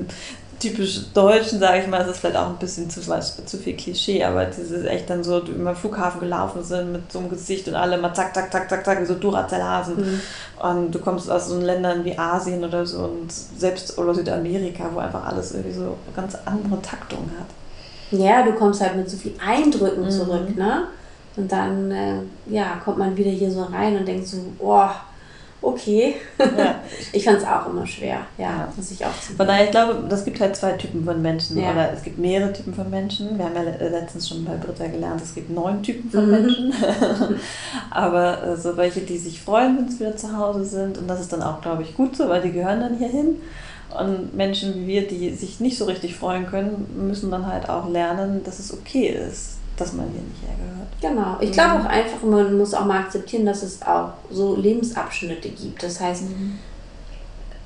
typisch Deutschen, sage ich mal, ist es vielleicht auch ein bisschen zu, zu viel Klischee, aber dieses echt dann so über Flughafen gelaufen sind mit so einem Gesicht und alle mal zack, zack, zack, zack, zack, wie so Duracell-Hasen. Mhm. Und du kommst aus so Ländern wie Asien oder so und selbst oder Südamerika, wo einfach alles irgendwie so ganz andere Taktung hat. Ja, du kommst halt mit so viel Eindrücken mhm. zurück, ne? Und dann, äh, ja, kommt man wieder hier so rein und denkt so, boah, okay. Ja. ich fand es auch immer schwer, ja, ja. muss ich auch sagen. Von daher, ich glaube, das gibt halt zwei Typen von Menschen. Ja. Oder es gibt mehrere Typen von Menschen. Wir haben ja letztens schon bei Britta gelernt, es gibt neun Typen von mhm. Menschen. Aber äh, so welche, die sich freuen, wenn sie wieder zu Hause sind. Und das ist dann auch, glaube ich, gut so, weil die gehören dann hier hin. Und Menschen wie wir, die sich nicht so richtig freuen können, müssen dann halt auch lernen, dass es okay ist, dass man hier nicht hergehört. Genau. Ich glaube auch einfach, man muss auch mal akzeptieren, dass es auch so Lebensabschnitte gibt. Das heißt, mhm.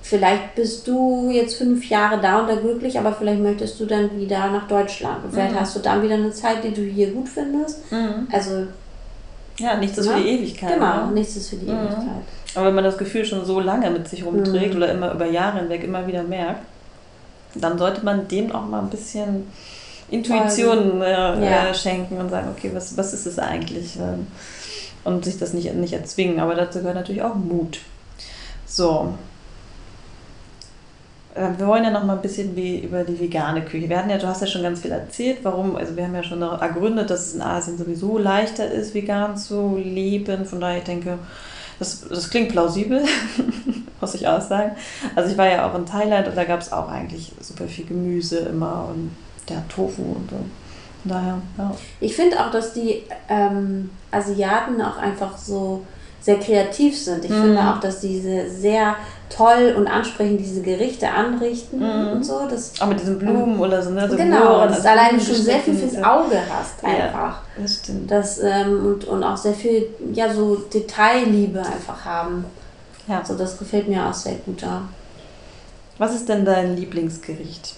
vielleicht bist du jetzt fünf Jahre da und da glücklich, aber vielleicht möchtest du dann wieder nach Deutschland. Und vielleicht mhm. hast du dann wieder eine Zeit, die du hier gut findest. Mhm. Also. Ja, nichts ist ja? für die Ewigkeit. Genau, ne? nichts ist für die mhm. Ewigkeit. Aber wenn man das Gefühl schon so lange mit sich rumträgt mhm. oder immer über Jahre hinweg immer wieder merkt, dann sollte man dem auch mal ein bisschen Intuition äh, äh, schenken und sagen, okay, was, was ist es eigentlich? Ähm, und sich das nicht, nicht erzwingen. Aber dazu gehört natürlich auch Mut. So. äh, wir wollen ja noch mal ein bisschen wie über die vegane Küche. Wir hatten ja, du hast ja schon ganz viel erzählt, warum, also wir haben ja schon ergründet, dass es in Asien sowieso leichter ist, vegan zu leben. Von daher, ich denke, das, das klingt plausibel, muss ich auch sagen. Also ich war ja auch in Thailand und da gab es auch eigentlich super viel Gemüse immer und der Tofu und so. Daher, ja. Ich finde auch, dass die ähm, Asiaten auch einfach so sehr kreativ sind. Ich mhm. finde auch, dass diese sehr toll und ansprechend diese Gerichte anrichten mhm. und so. Das, auch mit diesen Blumen ähm, oder so, ne? So genau, dass du alleine schon sehr viel fürs Auge hast einfach. Ja, das stimmt. Das, ähm, und, und auch sehr viel, ja, so Detailliebe einfach haben. Ja. So, das gefällt mir auch sehr gut da. Was ist denn dein Lieblingsgericht?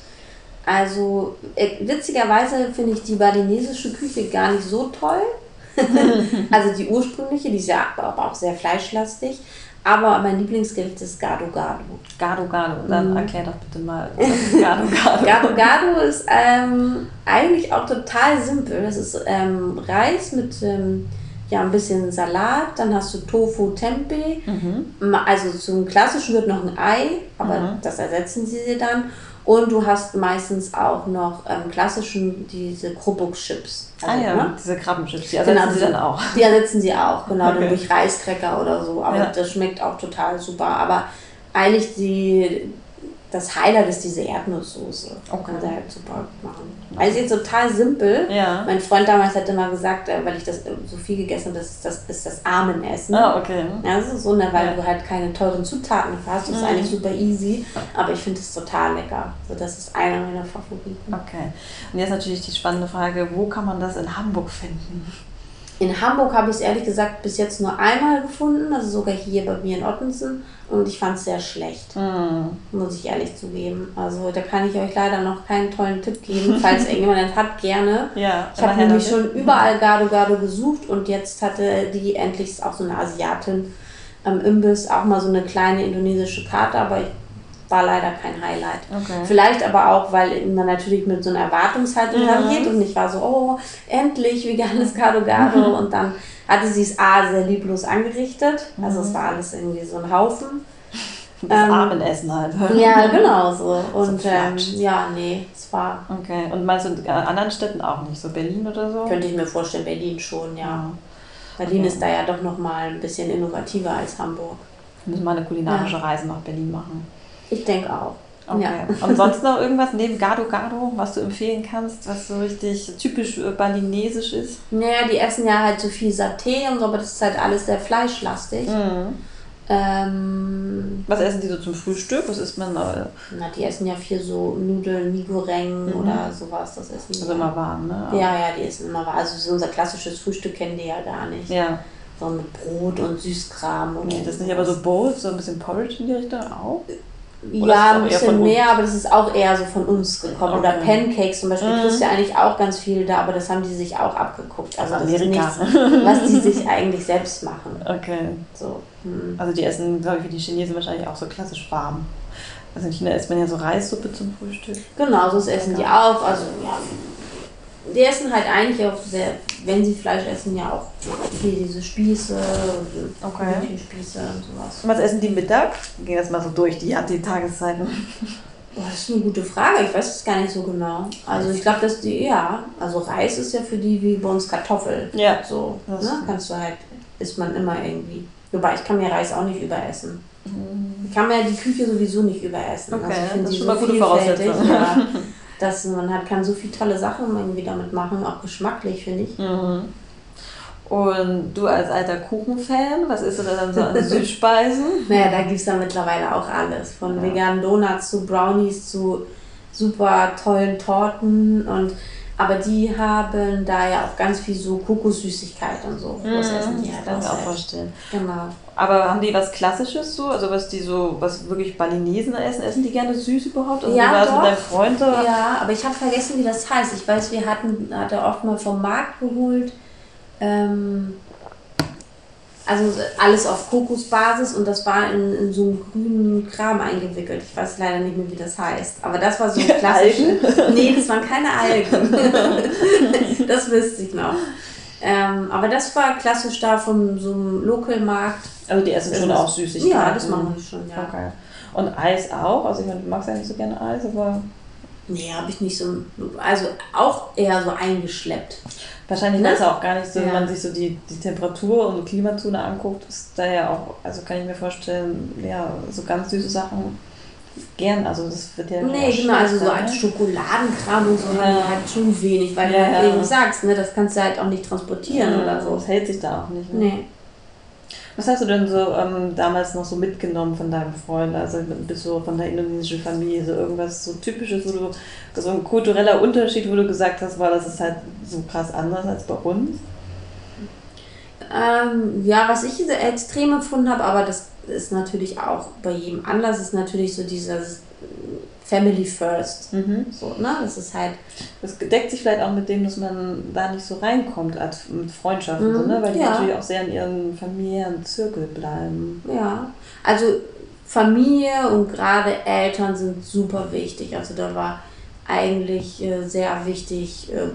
Also, äh, witzigerweise finde ich die balinesische Küche gar nicht so toll. also die ursprüngliche, die ist ja aber auch sehr fleischlastig. Aber mein Lieblingsgericht ist Gado Gado. Gado Gado, dann mm. erklär doch bitte mal. Gado Gado. Gado Gado ist ähm, eigentlich auch total simpel. Das ist ähm, Reis mit ähm, ja, ein bisschen Salat, dann hast du Tofu Tempeh. Mhm. Also zum klassischen wird noch ein Ei, aber mhm. das ersetzen sie dir dann. Und du hast meistens auch noch ähm, klassischen, diese Krubuk-Chips. Also, ah ja, ne? diese Krabbenchips, die ersetzen genau, sie dann auch. Die ersetzen sie auch, genau, okay. durch Reiskräcker oder so. Aber ja. das schmeckt auch total super. Aber eigentlich die, das Highlight ist diese Erdnusssoße. Okay. Kann sie halt super machen. Also jetzt total simpel. Ja. Mein Freund damals hat immer gesagt, äh, weil ich das äh, so viel gegessen habe, das, das ist das Armenessen. Ah, okay. Ja, das ist so, ne, weil ja. du halt keine teuren Zutaten hast. Das ist mhm. eigentlich super easy. Aber ich finde es total lecker. Also das ist einer meiner Favoriten. Okay. Und jetzt natürlich die spannende Frage, wo kann man das in Hamburg finden? In Hamburg habe ich es ehrlich gesagt bis jetzt nur einmal gefunden, also sogar hier bei mir in Ottensen. Und ich fand es sehr schlecht, mm. muss ich ehrlich zugeben. Also da kann ich euch leider noch keinen tollen Tipp geben, falls irgendjemand hat, gerne. Ja, ich habe nämlich schon überall Gado Gado gesucht und jetzt hatte die endlich auch so eine Asiatin am Imbiss auch mal so eine kleine indonesische Karte, aber ich war leider kein Highlight. Okay. Vielleicht aber auch, weil man natürlich mit so einer Erwartungshaltung ja. geht und ich war so, oh, endlich veganes Gado Gado und dann hatte sie es A sehr lieblos angerichtet, also es mhm. war alles irgendwie so ein Haufen. Das ähm, Armenessen halt. Ja, genau so. Und so ähm, ja, nee, es war. Okay. Und meinst du in anderen Städten auch nicht? So Berlin oder so? Könnte ich mir vorstellen, Berlin schon, ja. ja. Berlin okay. ist da ja doch nochmal ein bisschen innovativer als Hamburg. Wir müssen mal eine kulinarische ja. Reise nach Berlin machen. Ich denke auch. Okay. Ja. Und sonst noch irgendwas neben Gado Gado, was du empfehlen kannst, was so richtig typisch äh, balinesisch ist? Naja, die essen ja halt so viel Saté und so, aber das ist halt alles sehr fleischlastig. Mhm. Ähm, was essen die so zum Frühstück? Was isst man da? Na, die essen ja viel so Nudeln, Migoreng mhm. oder sowas. Das essen die. Also immer warm, ne? Ja, ja, die essen immer warm. Also so unser klassisches Frühstück kennen die ja gar nicht. Ja. So mit Brot und Süßkram. Und nee, das ist nicht aber so Bowls, so ein bisschen Porridge in die Richtung auch? Oder ja, ein bisschen mehr, aber das ist auch eher so von uns gekommen. Okay. Oder Pancakes zum Beispiel, mhm. kriegst du ja eigentlich auch ganz viel da, aber das haben die sich auch abgeguckt. Also das Amerika. ist nichts, was die sich eigentlich selbst machen. Okay. So. Hm. Also die essen, glaube ich, wie die Chinesen wahrscheinlich auch so klassisch warm. Also in China isst man ja so Reissuppe zum Frühstück. Genau, so essen die auch. Also ja, die essen halt eigentlich auch sehr, wenn sie Fleisch essen, ja auch hier diese Spieße, okay. Spieße und sowas. Was essen die Mittag? Ging das mal so durch, die, die Tageszeiten. das ist eine gute Frage. Ich weiß es gar nicht so genau. Also ich glaube, dass die, ja, also Reis ist ja für die wie bei uns Kartoffel. Ja. So, ne? Kannst du halt, isst man immer irgendwie. Wobei, ich kann mir Reis auch nicht überessen. Mhm. Ich kann mir die Küche sowieso nicht überessen. Okay, also ich finde sie so gute Voraussetzung. Ja. dass man hat, kann so viele tolle Sachen irgendwie damit machen, auch geschmacklich, finde ich. Mhm. Und du als alter Kuchenfan, was isst du da dann so an Süßspeisen? naja, da gibt es ja mittlerweile auch alles. Von ja. veganen Donuts zu Brownies zu super tollen Torten und aber die haben da ja auch ganz viel so Kokossüßigkeit und so. Mhm, das essen die halt ich mir auch vorstellen. Genau. Aber haben die was Klassisches so? Also was die so, was wirklich Balinesen essen? Essen die gerne süß überhaupt? Also ja, doch. mit deinem Freund oder? Ja, aber ich habe vergessen, wie das heißt. Ich weiß, wir hatten, hat er oft mal vom Markt geholt. Ähm, also alles auf Kokosbasis und das war in, in so einen grünen Kram eingewickelt. Ich weiß leider nicht mehr, wie das heißt. Aber das war so klassisch. nee, das waren keine Algen. das wüsste ich noch. Ähm, aber das war klassisch da von so einem Lokalmarkt. Also die essen schon auch Süßigkeiten. Ja, das machen die schon, ja. Okay. Und Eis auch? Also ich meine, du magst ja nicht so gerne Eis, aber... Nee, habe ich nicht so... Also auch eher so eingeschleppt. Wahrscheinlich ne? ist auch gar nicht so, ja. wenn man sich so die, die Temperatur und Klimazone anguckt, ist da ja auch, also kann ich mir vorstellen, ja, so ganz süße Sachen gern, also das wird ja Nee, genau, also so als Schokoladenkram und so ja. halt schon wenig, weil ja, du halt eben sagst, ne, das kannst du halt auch nicht transportieren ja, oder so. Das hält sich da auch nicht. Ne? Nee. Was hast du denn so ähm, damals noch so mitgenommen von deinem Freund, also bis so von der indonesischen Familie, so irgendwas so typisches, wo du, so ein kultureller Unterschied, wo du gesagt hast, war das ist halt so krass anders als bei uns? Ähm, ja, was ich extrem empfunden habe, aber das ist natürlich auch bei jedem anders, ist natürlich so dieses Family First. Mhm. So, ne? Das ist halt. Das deckt sich vielleicht auch mit dem, dass man da nicht so reinkommt als mit Freundschaften, mhm. so, ne? weil die ja. natürlich auch sehr in ihrem familiären Zirkel bleiben. Ja, also Familie und gerade Eltern sind super wichtig. Also da war eigentlich äh, sehr wichtig, äh,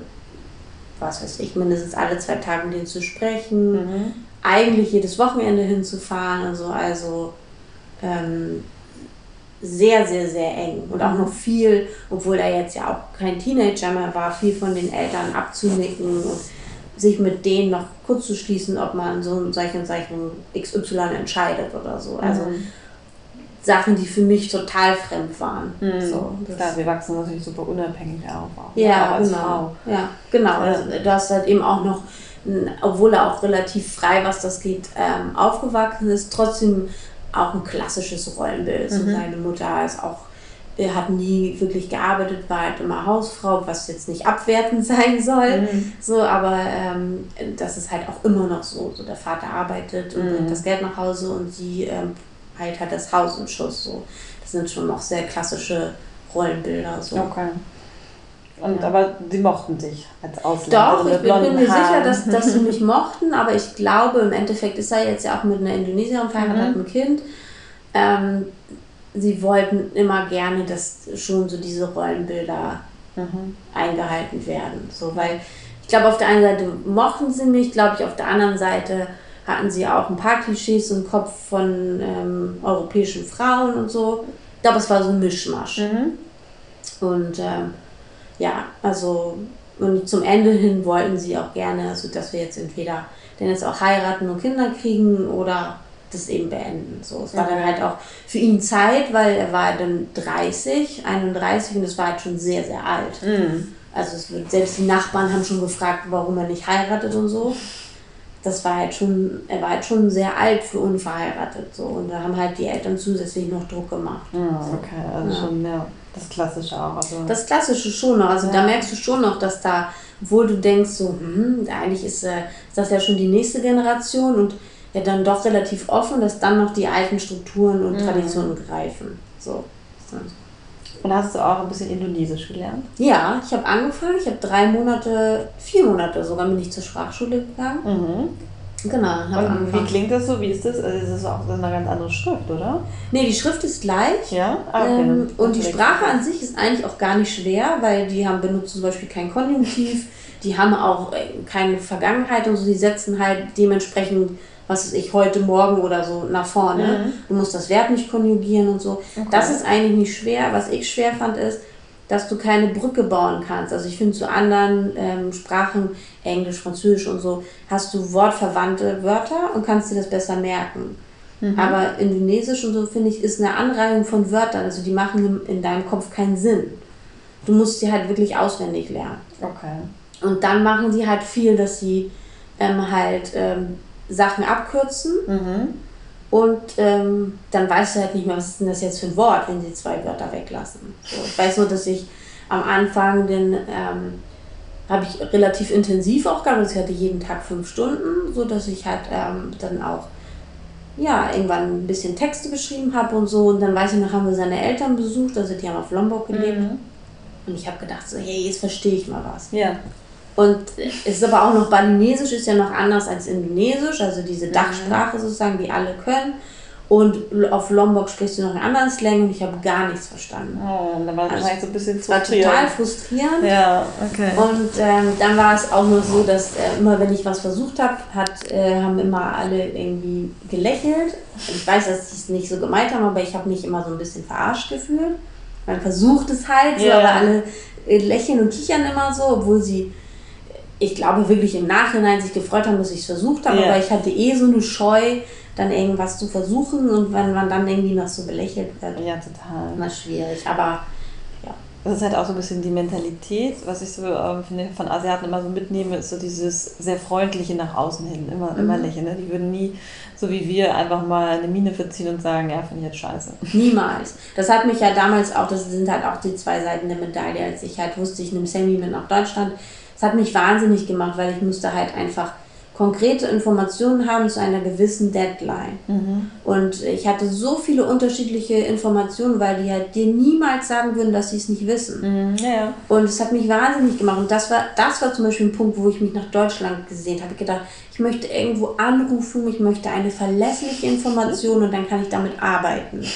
was weiß ich, mindestens alle zwei Tage mit denen zu sprechen. Mhm eigentlich jedes Wochenende hinzufahren und so. Also ähm, sehr, sehr, sehr eng. Und auch noch viel, obwohl er jetzt ja auch kein Teenager mehr war, viel von den Eltern abzunicken und sich mit denen noch kurz zu schließen, ob man so solchen solchen XY entscheidet oder so. Also mhm. Sachen, die für mich total fremd waren. Mhm. So, Klar, wir wachsen natürlich super unabhängig auf. Auch, ja, genau. Frau. Ja, genau. Also, du hast halt eben auch noch obwohl er auch relativ frei, was das geht, ähm, aufgewachsen ist, trotzdem auch ein klassisches Rollenbild. Mhm. seine Mutter ist auch, er hat nie wirklich gearbeitet, war halt immer Hausfrau, was jetzt nicht abwertend sein soll. Mhm. So, aber ähm, das ist halt auch immer noch so. so der Vater arbeitet und mhm. bringt das Geld nach Hause und sie ähm, halt hat das Haus im Schuss. So. Das sind schon noch sehr klassische Rollenbilder. So. Okay. Und, ja. Aber sie mochten dich als Ausländer. Doch, ich bin, bin mir sicher, dass, dass sie mich mochten, aber ich glaube, im Endeffekt ist er jetzt ja auch mit einer Indonesierin verheiratet, mhm. ein Kind. Ähm, sie wollten immer gerne, dass schon so diese Rollenbilder mhm. eingehalten werden. So, weil ich glaube, auf der einen Seite mochten sie mich, glaube ich, auf der anderen Seite hatten sie auch ein paar Klischees im Kopf von ähm, europäischen Frauen und so. Ich glaube, es war so ein Mischmasch. Mhm. Und ähm, ja, also und zum Ende hin wollten sie auch gerne, also dass wir jetzt entweder denn jetzt auch heiraten und Kinder kriegen oder das eben beenden. So, es war dann halt auch für ihn Zeit, weil er war dann 30, 31 und es war halt schon sehr, sehr alt. Mhm. Also wird, selbst die Nachbarn haben schon gefragt, warum er nicht heiratet und so. Das war halt schon, er war halt schon sehr alt für unverheiratet. So. Und da haben halt die Eltern zusätzlich noch Druck gemacht. Mhm, okay, also ja. schon mehr. Das Klassische auch. Also das Klassische schon noch. Also ja. da merkst du schon noch, dass da, obwohl du denkst, so, hm, eigentlich ist, äh, ist das ja schon die nächste Generation und ja dann doch relativ offen, dass dann noch die alten Strukturen und mhm. Traditionen greifen. So. Und hast du auch ein bisschen Indonesisch gelernt? Ja, ich habe angefangen. Ich habe drei Monate, vier Monate sogar bin ich zur Sprachschule gegangen. Mhm. Genau. Und wie klingt das so? Wie ist das? Also das ist auch eine ganz andere Schrift, oder? Nee, die Schrift ist gleich. Ja? Ah, okay. Ähm, und die Sprache an sich ist eigentlich auch gar nicht schwer, weil die haben benutzen zum Beispiel kein Konjunktiv, die haben auch äh, keine Vergangenheit und so, die setzen halt dementsprechend, was weiß ich, heute, morgen oder so nach vorne. Mhm. Du musst das Verb nicht konjugieren und so. Okay. Das ist eigentlich nicht schwer. Was ich schwer fand, ist, dass du keine Brücke bauen kannst. Also ich finde zu anderen ähm, Sprachen, Englisch, Französisch und so, hast du wortverwandte Wörter und kannst dir das besser merken. Mhm. Aber Indonesisch und so, finde ich, ist eine Anreihung von Wörtern. Also die machen in deinem Kopf keinen Sinn. Du musst sie halt wirklich auswendig lernen. Okay. Und dann machen sie halt viel, dass sie ähm, halt ähm, Sachen abkürzen. Mhm und ähm, dann weißt du halt nicht mehr, was ist denn das jetzt für ein Wort, wenn sie zwei Wörter weglassen. So, ich weiß nur, dass ich am Anfang den ähm, habe ich relativ intensiv auch gehabt. Also ich hatte jeden Tag fünf Stunden, so dass ich halt ähm, dann auch ja, irgendwann ein bisschen Texte geschrieben habe und so. Und dann weiß ich noch, haben wir seine Eltern besucht, also die haben auf Lombok gelebt. Mhm. Und ich habe gedacht, so, hey, jetzt verstehe ich mal was. Ja. Und es ist aber auch noch Balinesisch, ist ja noch anders als Indonesisch, also diese mhm. Dachsprache sozusagen, die alle können. Und auf Lombok sprichst du noch einen anderen Slang und ich habe gar nichts verstanden. Oh, dann war das Also, so ein bisschen Es war frustrierend. total frustrierend. Ja, okay. Und ähm, dann war es auch nur so, dass äh, immer, wenn ich was versucht habe, hat, äh, haben immer alle irgendwie gelächelt. Ich weiß, dass sie es nicht so gemeint haben, aber ich habe mich immer so ein bisschen verarscht gefühlt. Man versucht es halt, so, aber alle äh, lächeln und kichern immer so, obwohl sie, ich glaube, wirklich im Nachhinein sich gefreut haben, dass ich es versucht habe. Ja. Aber ich hatte eh so eine Scheu, dann irgendwas zu versuchen und wenn man dann irgendwie noch so belächelt wird, ja, total. immer schwierig. Aber Das ist halt auch so ein bisschen die Mentalität, was ich so ähm, finde, von Asiaten immer so mitnehme, ist so dieses sehr freundliche nach außen hin, immer, Mhm. immer lächeln. Ne? Die würden nie, so wie wir, einfach mal eine Miene verziehen und sagen, ja, finde ich jetzt scheiße. Niemals. Das hat mich ja damals auch, das sind halt auch die zwei Seiten der Medaille, als ich halt wusste, ich nehme Sammy mit nach Deutschland. Das hat mich wahnsinnig gemacht, weil ich musste halt einfach konkrete Informationen haben zu einer gewissen Deadline. Und ich hatte so viele unterschiedliche Informationen, weil die halt dir niemals sagen würden, dass sie es nicht wissen. Mhm, ja, ja. Und es hat mich wahnsinnig gemacht. Und das war, das war zum Beispiel ein Punkt, wo ich mich nach Deutschland gesehen habe. Ich gedacht, ich möchte irgendwo anrufen, ich möchte eine verlässliche Information und dann kann ich damit arbeiten.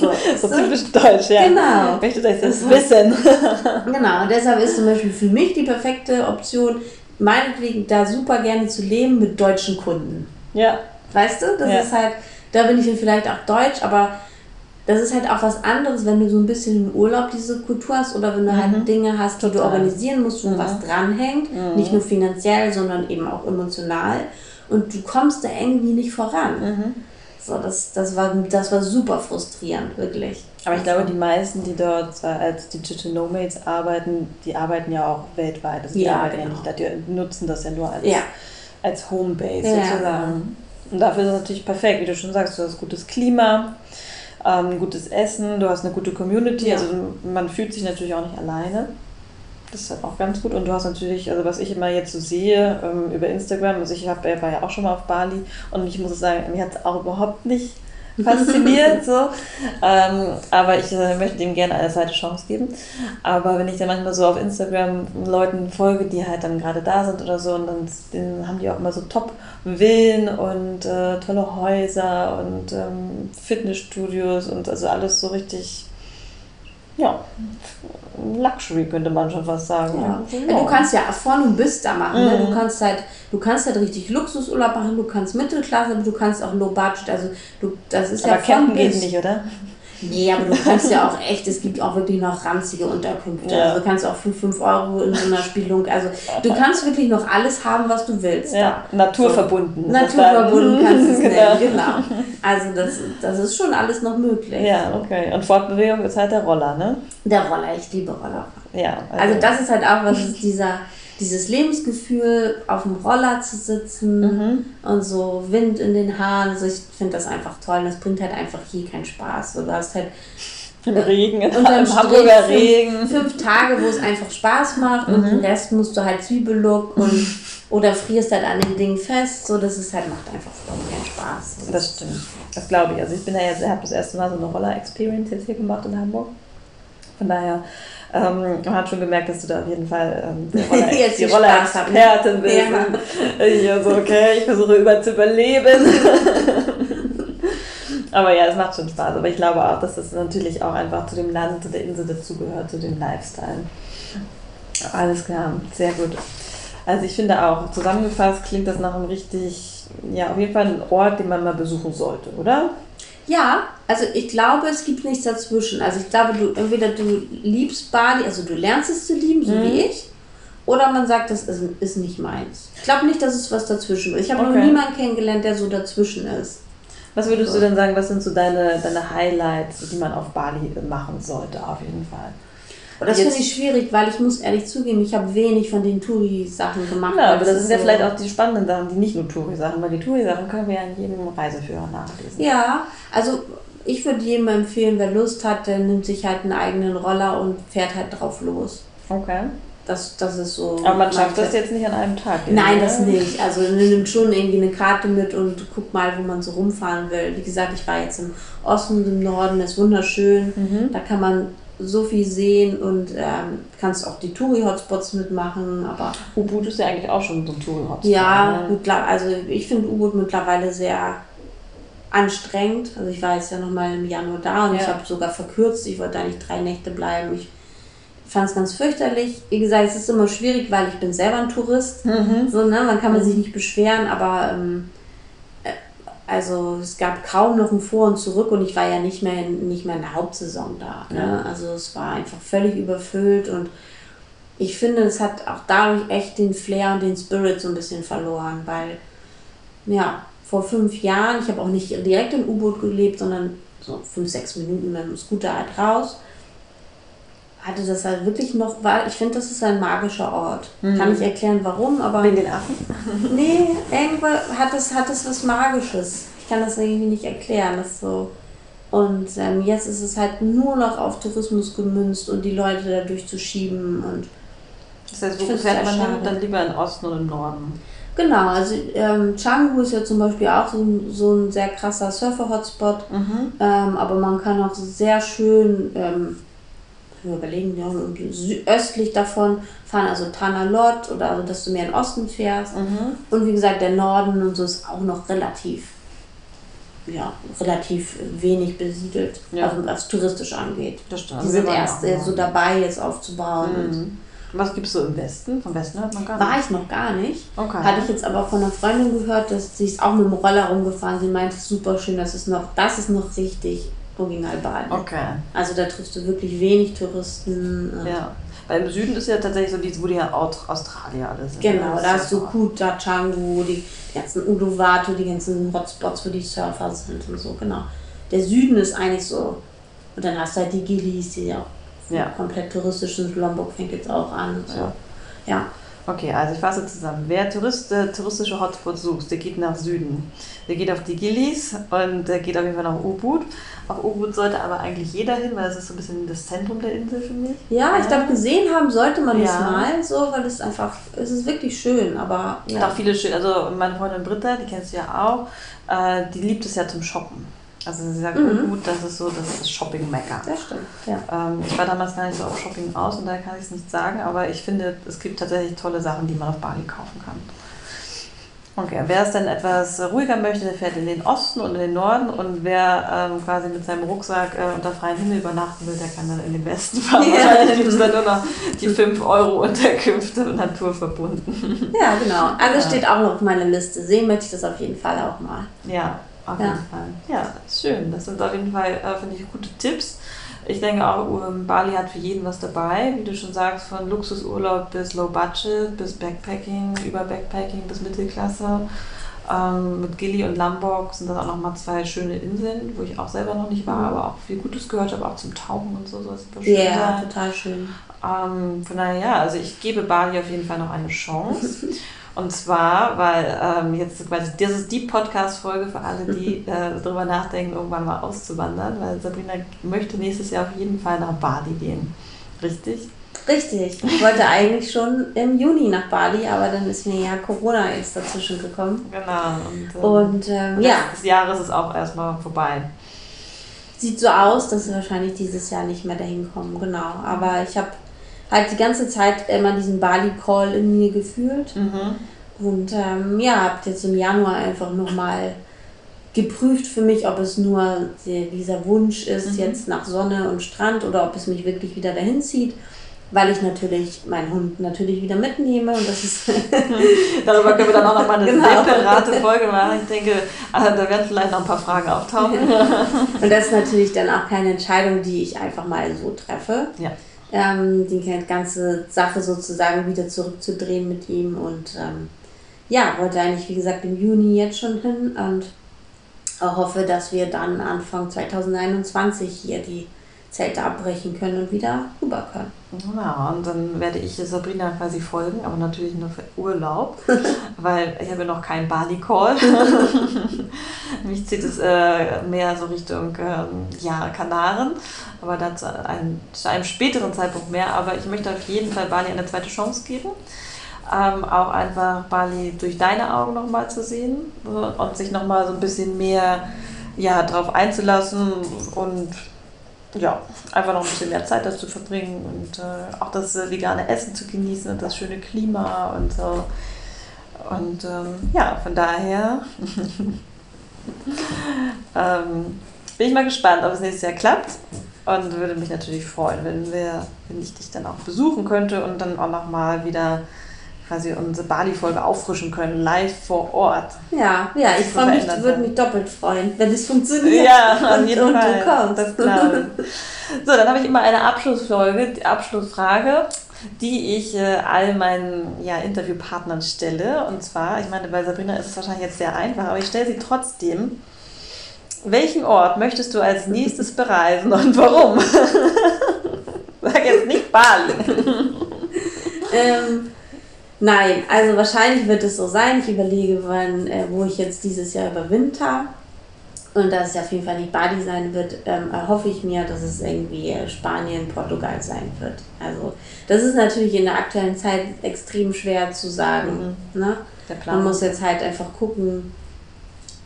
So, So typisch deutsch, ja. Genau. Ich möchte das jetzt Das wissen. Genau, und deshalb ist zum Beispiel für mich die perfekte Option, meinetwegen da super gerne zu leben mit deutschen Kunden. ja, Weißt du, das Ja. ist halt, da bin ich dann vielleicht auch deutsch, aber das ist halt auch was anderes, wenn du so ein bisschen im Urlaub diese Kultur hast oder wenn du halt Dinge hast, die du organisieren musst, wo was dranhängt, nicht nur finanziell, sondern eben auch emotional. Und du kommst da irgendwie nicht voran. So, das, das, war, das war super frustrierend, wirklich. Aber ich glaube, die meisten, die dort äh, als Digital Nomads arbeiten, die arbeiten ja auch weltweit. Also die Ja, arbeiten ja genau. nicht, da, die nutzen das ja nur als, Ja. als Homebase Ja, sozusagen. Und dafür ist es natürlich perfekt, wie du schon sagst, du hast gutes Klima, ähm, gutes Essen, du hast eine gute Community, Ja. also man fühlt sich natürlich auch nicht alleine. Das ist halt auch ganz gut. Und du hast natürlich, also was ich immer jetzt so sehe ähm, über Instagram, also ich hab, war ja auch schon mal auf Bali und ich muss sagen, mir hat es auch überhaupt nicht fasziniert. so. Ähm, aber ich äh, möchte dem gerne eine zweite Chance geben. Aber wenn ich dann manchmal so auf Instagram Leuten folge, die halt dann gerade da sind oder so, und dann, dann haben die auch immer so Top-Villen und äh, tolle Häuser und ähm, Fitnessstudios und also alles so richtig, ja, Luxury könnte man schon fast sagen. Ja. Also, Ja, du kannst ja von und bis da machen. Ne? Mhm. Du kannst halt, du kannst halt richtig Luxusurlaub machen, du kannst Mittelklasse, aber du kannst auch Low Budget. Also du, das ist aber ja campen geht nicht, oder? Nee, aber du kannst ja auch echt, es gibt auch wirklich noch ranzige Unterkünfte. Ja. Also du kannst auch für 5 Euro in so einer Spielung. Also du kannst wirklich noch alles haben, was du willst. Ja, naturverbunden. Da. das dann. Naturverbunden kannst du es Genau. nennen, genau. Also das, das ist schon alles noch möglich. Ja, okay. Und Fortbewegung ist halt der Roller, ne? Der Roller, ich liebe Roller. Ja. Also das ist halt auch was, ist dieser, dieses Lebensgefühl, auf dem Roller zu sitzen Mhm. und so Wind in den Haaren. Also ich finde das einfach toll. Das bringt halt einfach hier keinen Spaß. So, du hast halt Im Regen, im Hamburger fünf, Regen. fünf Tage, wo es einfach Spaß macht und den Rest musst du halt Zwiebellook und oder frierst halt an den Dingen fest. So, das ist halt, macht einfach keinen Spaß. Das stimmt. Das glaube ich. Also ich bin ja jetzt, habe das erste Mal so eine Roller-Experience jetzt hier gemacht in Hamburg. Von daher, ähm, man hat schon gemerkt, dass du da auf jeden Fall ähm, die Roller- Jetzt die. Roller-Expertin bist. Ja. Ich so, okay, ich versuche über zu überleben. Aber ja, es macht schon Spaß. Aber ich glaube auch, dass das natürlich auch einfach zu dem Land, zu der Insel dazugehört, zu dem Lifestyle. Alles klar, sehr gut. Also ich finde auch, zusammengefasst klingt das nach einem richtig, ja, auf jeden Fall ein Ort, den man mal besuchen sollte, oder? Ja, also ich glaube, es gibt nichts dazwischen. Also ich glaube, du entweder du liebst Bali, also du lernst es zu lieben, so Mhm. wie ich, oder man sagt, das ist, ist nicht meins. Ich glaube nicht, dass es was dazwischen ist. Ich habe noch Okay. niemanden kennengelernt, der so dazwischen ist. Was würdest du denn sagen, was sind so deine, deine Highlights, die man auf Bali machen sollte, auf jeden Fall? Und das finde ich schwierig, weil ich muss ehrlich zugeben, ich habe wenig von den Touri-Sachen gemacht. Ja, aber das ist sind ja so- vielleicht auch die spannenden Sachen, die nicht nur Touri-Sachen, weil die Touri-Sachen können wir ja in jedem Reiseführer nachlesen. Ja, also ich würde jedem empfehlen, wer Lust hat, der nimmt sich halt einen eigenen Roller und fährt halt drauf los. Okay. Das, das ist so. Aber man schafft das jetzt nicht an einem Tag. Nein, das nicht. Also man nimmt schon irgendwie eine Karte mit und guckt mal, wo man so rumfahren will. Wie gesagt, ich war jetzt im Osten und im Norden, ist wunderschön. Mhm. Da kann man so viel sehen und ähm, kannst auch die Touri-Hotspots mitmachen. Aber Ubud ist ja eigentlich auch schon so ein Touri-Hotspot. ja, ne? also ich finde U-Boot mittlerweile sehr anstrengend. Also ich war jetzt ja nochmal im Januar da und Ja. ich habe sogar verkürzt. Ich wollte eigentlich drei Nächte bleiben. Ich fand es ganz fürchterlich. Wie gesagt, es ist immer schwierig, weil ich bin selber ein Tourist. So, ne? Man kann man sich nicht beschweren, aber ähm, äh, also es gab kaum noch ein Vor und Zurück und ich war ja nicht mehr in, nicht mehr in der Hauptsaison da. Ne? Also es war einfach völlig überfüllt und ich finde, es hat auch dadurch echt den Flair und den Spirit so ein bisschen verloren, weil ja, vor fünf Jahren, ich habe auch nicht direkt im U-Boot gelebt, sondern so fünf, sechs Minuten mit dem Scooter halt raus, hatte das halt wirklich noch, weil ich finde, das ist ein magischer Ort. Kann ich erklären, warum, aber Wegen den Affen? nee, irgendwo hat es, hat es was Magisches. Ich kann das irgendwie nicht erklären, das so. Und ähm, jetzt ist es halt nur noch auf Tourismus gemünzt und die Leute da durchzuschieben und Das heißt, wo fährt man schade. Dann lieber in Osten und im Norden. Genau, also ähm, Canggu ist ja zum Beispiel auch so ein, so ein sehr krasser Surfer-Hotspot. Mhm. Ähm, aber man kann auch sehr schön, ähm, wir überlegen, ja, östlich davon fahren, also Tanalot oder also, dass du mehr in den Osten fährst. Mhm. Und wie gesagt, der Norden und so ist auch noch relativ, ja, relativ wenig besiedelt, Ja. also was touristisch angeht. Das stimmt. Die wir sind erst äh, so dabei, jetzt aufzubauen. Mhm. Was gibt es so im Westen? Vom Westen hört man gar War nicht. ich noch gar nicht. Okay. Hatte ich jetzt aber von einer Freundin gehört, dass sie ist auch mit dem Roller rumgefahren. Sie meinte, super schön, das ist noch, das ist noch richtig original Bali. Okay. Also da triffst du wirklich wenig Touristen. und- Ja. Weil im Süden ist ja tatsächlich so, die, wo die ja Aut- Australier alle sind. Genau, da ist hast du ja- Kuta, Canggu, die ganzen Uluwatu, die ganzen Hotspots, wo die Surfer sind und so, genau. Der Süden ist eigentlich so. Und dann hast du halt die Gilis, die auch Ja. komplett touristisch sind. Lombok fängt jetzt auch an. und So. Ja. Ja. Okay, also ich fasse zusammen. Wer Tourist, äh, touristische Hotspots sucht, der geht nach Süden. Der geht auf die Gillis und der geht auf jeden Fall nach Ubud. Auf Ubud sollte aber eigentlich jeder hin, weil es ist so ein bisschen das Zentrum der Insel, finde ich. Ja, ich glaube, gesehen haben sollte man es Ja. mal so, weil es einfach, es ist wirklich schön, aber ja. auch viele schön, also meine Freundin Britta, die kennst du ja auch, äh, die liebt es ja zum Shoppen. Also sie sagt, Mhm. Ubud, das ist so, das ist das Shopping-Mecker. Das stimmt, ja. Ähm, ich war damals gar nicht so auf Shopping aus und daher kann ich es nicht sagen, aber ich finde, es gibt tatsächlich tolle Sachen, die man auf Bali kaufen kann. Okay, wer es dann etwas ruhiger möchte, der fährt in den Osten und in den Norden und wer ähm, quasi mit seinem Rucksack äh, unter freiem Himmel übernachten will, der kann dann in den Westen fahren. Ja. Wahrscheinlich gibt es dann nur noch die 5 Euro Unterkünfte naturverbunden. Ja, genau. Alles Ja. steht auch noch auf meiner Liste. Sehen möchte ich das auf jeden Fall auch mal. Ja, auf Ja. jeden Fall. Ja, schön. Das sind auf jeden Fall, äh, finde ich, gute Tipps. Ich denke auch, ähm, Bali hat für jeden was dabei, wie du schon sagst, von Luxusurlaub bis Low Budget, bis Backpacking, über Backpacking bis Mittelklasse. Ähm, mit Gili und Lombok sind das auch nochmal zwei schöne Inseln, wo ich auch selber noch nicht war, Mhm. aber auch viel Gutes gehört habe, auch zum Tauchen und so schön Ja, sein. total schön. Ähm, von daher, ja, also ich gebe Bali auf jeden Fall noch eine Chance. Und zwar, weil ähm, jetzt quasi, das ist die Podcast-Folge für alle, die äh, darüber nachdenken, irgendwann mal auszuwandern, weil Sabrina möchte nächstes Jahr auf jeden Fall nach Bali gehen. Richtig? Richtig. Ich wollte eigentlich schon im Juni nach Bali, aber dann ist mir ja Corona jetzt dazwischen gekommen. Genau. Und, ähm, Und ähm, ja, des Jahres ist auch erstmal vorbei. sieht so aus, dass wir wahrscheinlich dieses Jahr nicht mehr dahin kommen. Genau. Aber ich habe halt die ganze Zeit immer diesen Bali-Call in mir gefühlt. Mhm. Und ähm, ja, habe jetzt im Januar einfach nochmal geprüft für mich, ob es nur die, dieser Wunsch ist, Mhm. jetzt nach Sonne und Strand oder ob es mich wirklich wieder dahin zieht. Weil ich natürlich meinen Hund natürlich wieder mitnehme und das ist Darüber können wir dann auch nochmal eine Genau. separate Folge machen. Ich denke, äh, da werden vielleicht noch ein paar Fragen auftauchen. und das ist natürlich dann auch keine Entscheidung, die ich einfach mal so treffe. Ja. Ähm, die ganze Sache sozusagen wieder zurückzudrehen mit ihm und ähm, ja, wollte eigentlich wie gesagt im Juni jetzt schon hin und hoffe, dass wir dann Anfang 2021 hier die Zelte abbrechen können und wieder rüber können. Genau, und dann werde ich Sabrina quasi folgen, aber natürlich nur für Urlaub, weil ich habe ja noch keinen Bali-Call. Mich zieht es äh, mehr so Richtung ähm, ja, Kanaren, aber dazu ein, zu einem späteren Zeitpunkt mehr. Aber ich möchte auf jeden Fall Bali eine zweite Chance geben. Ähm, auch einfach Bali durch deine Augen nochmal zu sehen und sich nochmal so ein bisschen mehr ja, darauf einzulassen und ja, einfach noch ein bisschen mehr Zeit dazu verbringen und äh, auch das äh, vegane Essen zu genießen und das schöne Klima und so. Und ähm, ja, von daher ähm, bin ich mal gespannt, ob es nächstes Jahr klappt. Und würde mich natürlich freuen, wenn, wir, wenn ich dich dann auch besuchen könnte und dann auch nochmal wieder quasi unsere Bali-Folge auffrischen können, live vor Ort. Ja, ja, ich freue mich, würde mich doppelt freuen, wenn es funktioniert. Ja, auf jeden und, Fall. Und du kommst. Das glaube ich. So, dann habe ich immer eine Abschlussfolge, die Abschlussfrage, die ich äh, all meinen ja, Interviewpartnern stelle. Und zwar, ich meine, bei Sabrina ist es wahrscheinlich jetzt sehr einfach, aber ich stelle sie trotzdem. Welchen Ort möchtest du als nächstes bereisen und warum? Sag jetzt nicht Bali. ähm, nein, also wahrscheinlich wird es so sein. Ich überlege, wann, äh, wo ich jetzt dieses Jahr überwinter. Und dass es auf jeden Fall nicht Bali sein wird, ähm, erhoffe ich mir, dass es irgendwie äh, Spanien, Portugal sein wird. Also das ist natürlich in der aktuellen Zeit extrem schwer zu sagen. Mhm. Ne? Man muss jetzt halt einfach gucken,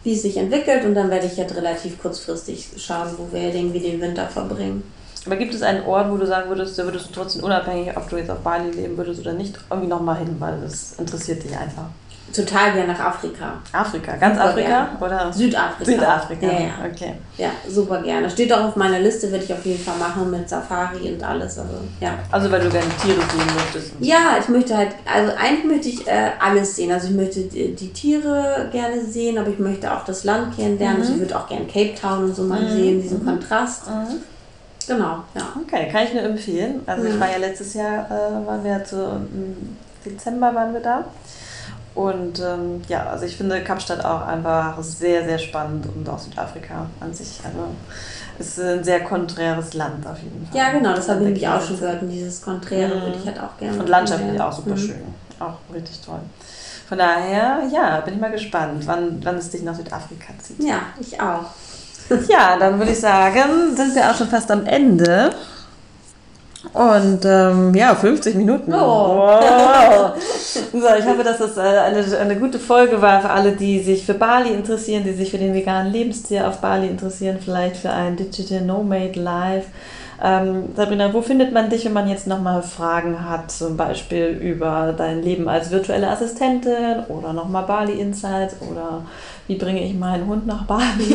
wie es sich entwickelt und dann werde ich jetzt relativ kurzfristig schauen, wo wir irgendwie den Winter verbringen. Aber gibt es einen Ort, wo du sagen würdest, da würdest du trotzdem unabhängig, ob du jetzt auf Bali leben würdest oder nicht, irgendwie nochmal hin, weil das interessiert dich einfach? Total gerne nach Afrika. Afrika, ganz super Afrika gerne. oder? Südafrika. Südafrika, ja, ja. okay. Ja, super gerne. Steht auch auf meiner Liste, werde ich auf jeden Fall machen mit Safari und alles. Also, ja. Also, weil du gerne Tiere sehen möchtest? Ja, ich möchte halt, also eigentlich möchte ich äh, alles sehen. Also, ich möchte die, die, Tiere gerne sehen, aber ich möchte auch das Land kennenlernen. Mhm. Also, ich würde auch gerne Cape Town und so mal mhm. sehen, diesen mhm. Kontrast. Mhm. Genau, ja. Okay, kann ich nur empfehlen. Also, ich war ja letztes Jahr, äh, waren wir zu, im Dezember waren wir da. Und ähm, ja, also ich finde Kapstadt auch einfach sehr, sehr spannend und auch Südafrika an sich. Also es ist ein sehr konträres Land auf jeden Fall. Ja, genau, das habe ich auch schon gehört. Und dieses Konträre würde ich halt auch gerne. Und landschaftlich auch super mhm. schön. Auch richtig toll. Von daher, ja, bin ich mal gespannt, wann, wann es dich nach Südafrika zieht. Ja, ich auch. Ja, dann würde ich sagen, sind wir auch schon fast am Ende. Und ähm, ja, 50 Minuten. Oh. Wow. so, ich hoffe, dass das äh, eine, eine gute Folge war für alle, die sich für Bali interessieren, die sich für den veganen Lebensstil auf Bali interessieren, vielleicht für ein Digital Nomade Life. Ähm, Sabrina, wo findet man dich, wenn man jetzt nochmal Fragen hat, zum Beispiel über dein Leben als virtuelle Assistentin oder nochmal Bali Insights oder wie bringe ich meinen Hund nach Bali?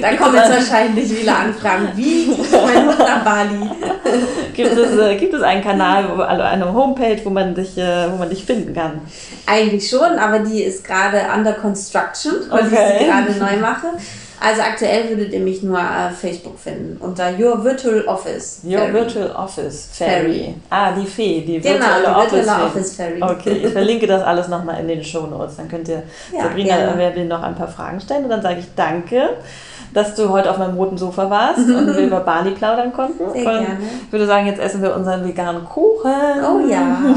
da kommen jetzt wahrscheinlich viele Anfragen. Wie kriege ich meinen Hund nach Bali? gibt, es, äh, gibt es einen Kanal, wo, also eine Homepage, wo man, dich, äh, wo man dich finden kann? Eigentlich schon, aber die ist gerade under construction, weil okay. ich sie gerade neu mache. Also aktuell würdet ihr mich nur auf Facebook finden unter Your Virtual Office. Your Fairy. Virtual Office Fairy. Fairy. Ah, die Fee, die genau, virtuelle, die Office, virtuelle Office Fairy. Okay, ich verlinke das alles nochmal in den Show Notes. Dann könnt ihr ja, Sabrina werde noch ein paar Fragen stellen und dann sage ich Danke dass du heute auf meinem roten Sofa warst und wir über Bali plaudern konnten. Sehr und gerne. Ich würde sagen, jetzt essen wir unseren veganen Kuchen. Oh ja.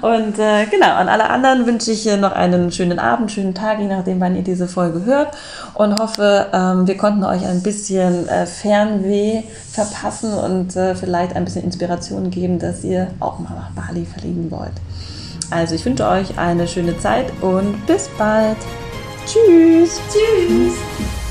Und äh, genau, an alle anderen wünsche ich noch einen schönen Abend, schönen Tag, je nachdem, wann ihr diese Folge hört. Und hoffe, ähm, wir konnten euch ein bisschen äh, Fernweh verpassen und äh, vielleicht ein bisschen Inspiration geben, dass ihr auch mal nach Bali verlegen wollt. Also ich wünsche euch eine schöne Zeit und bis bald. Tschüss. Tschüss.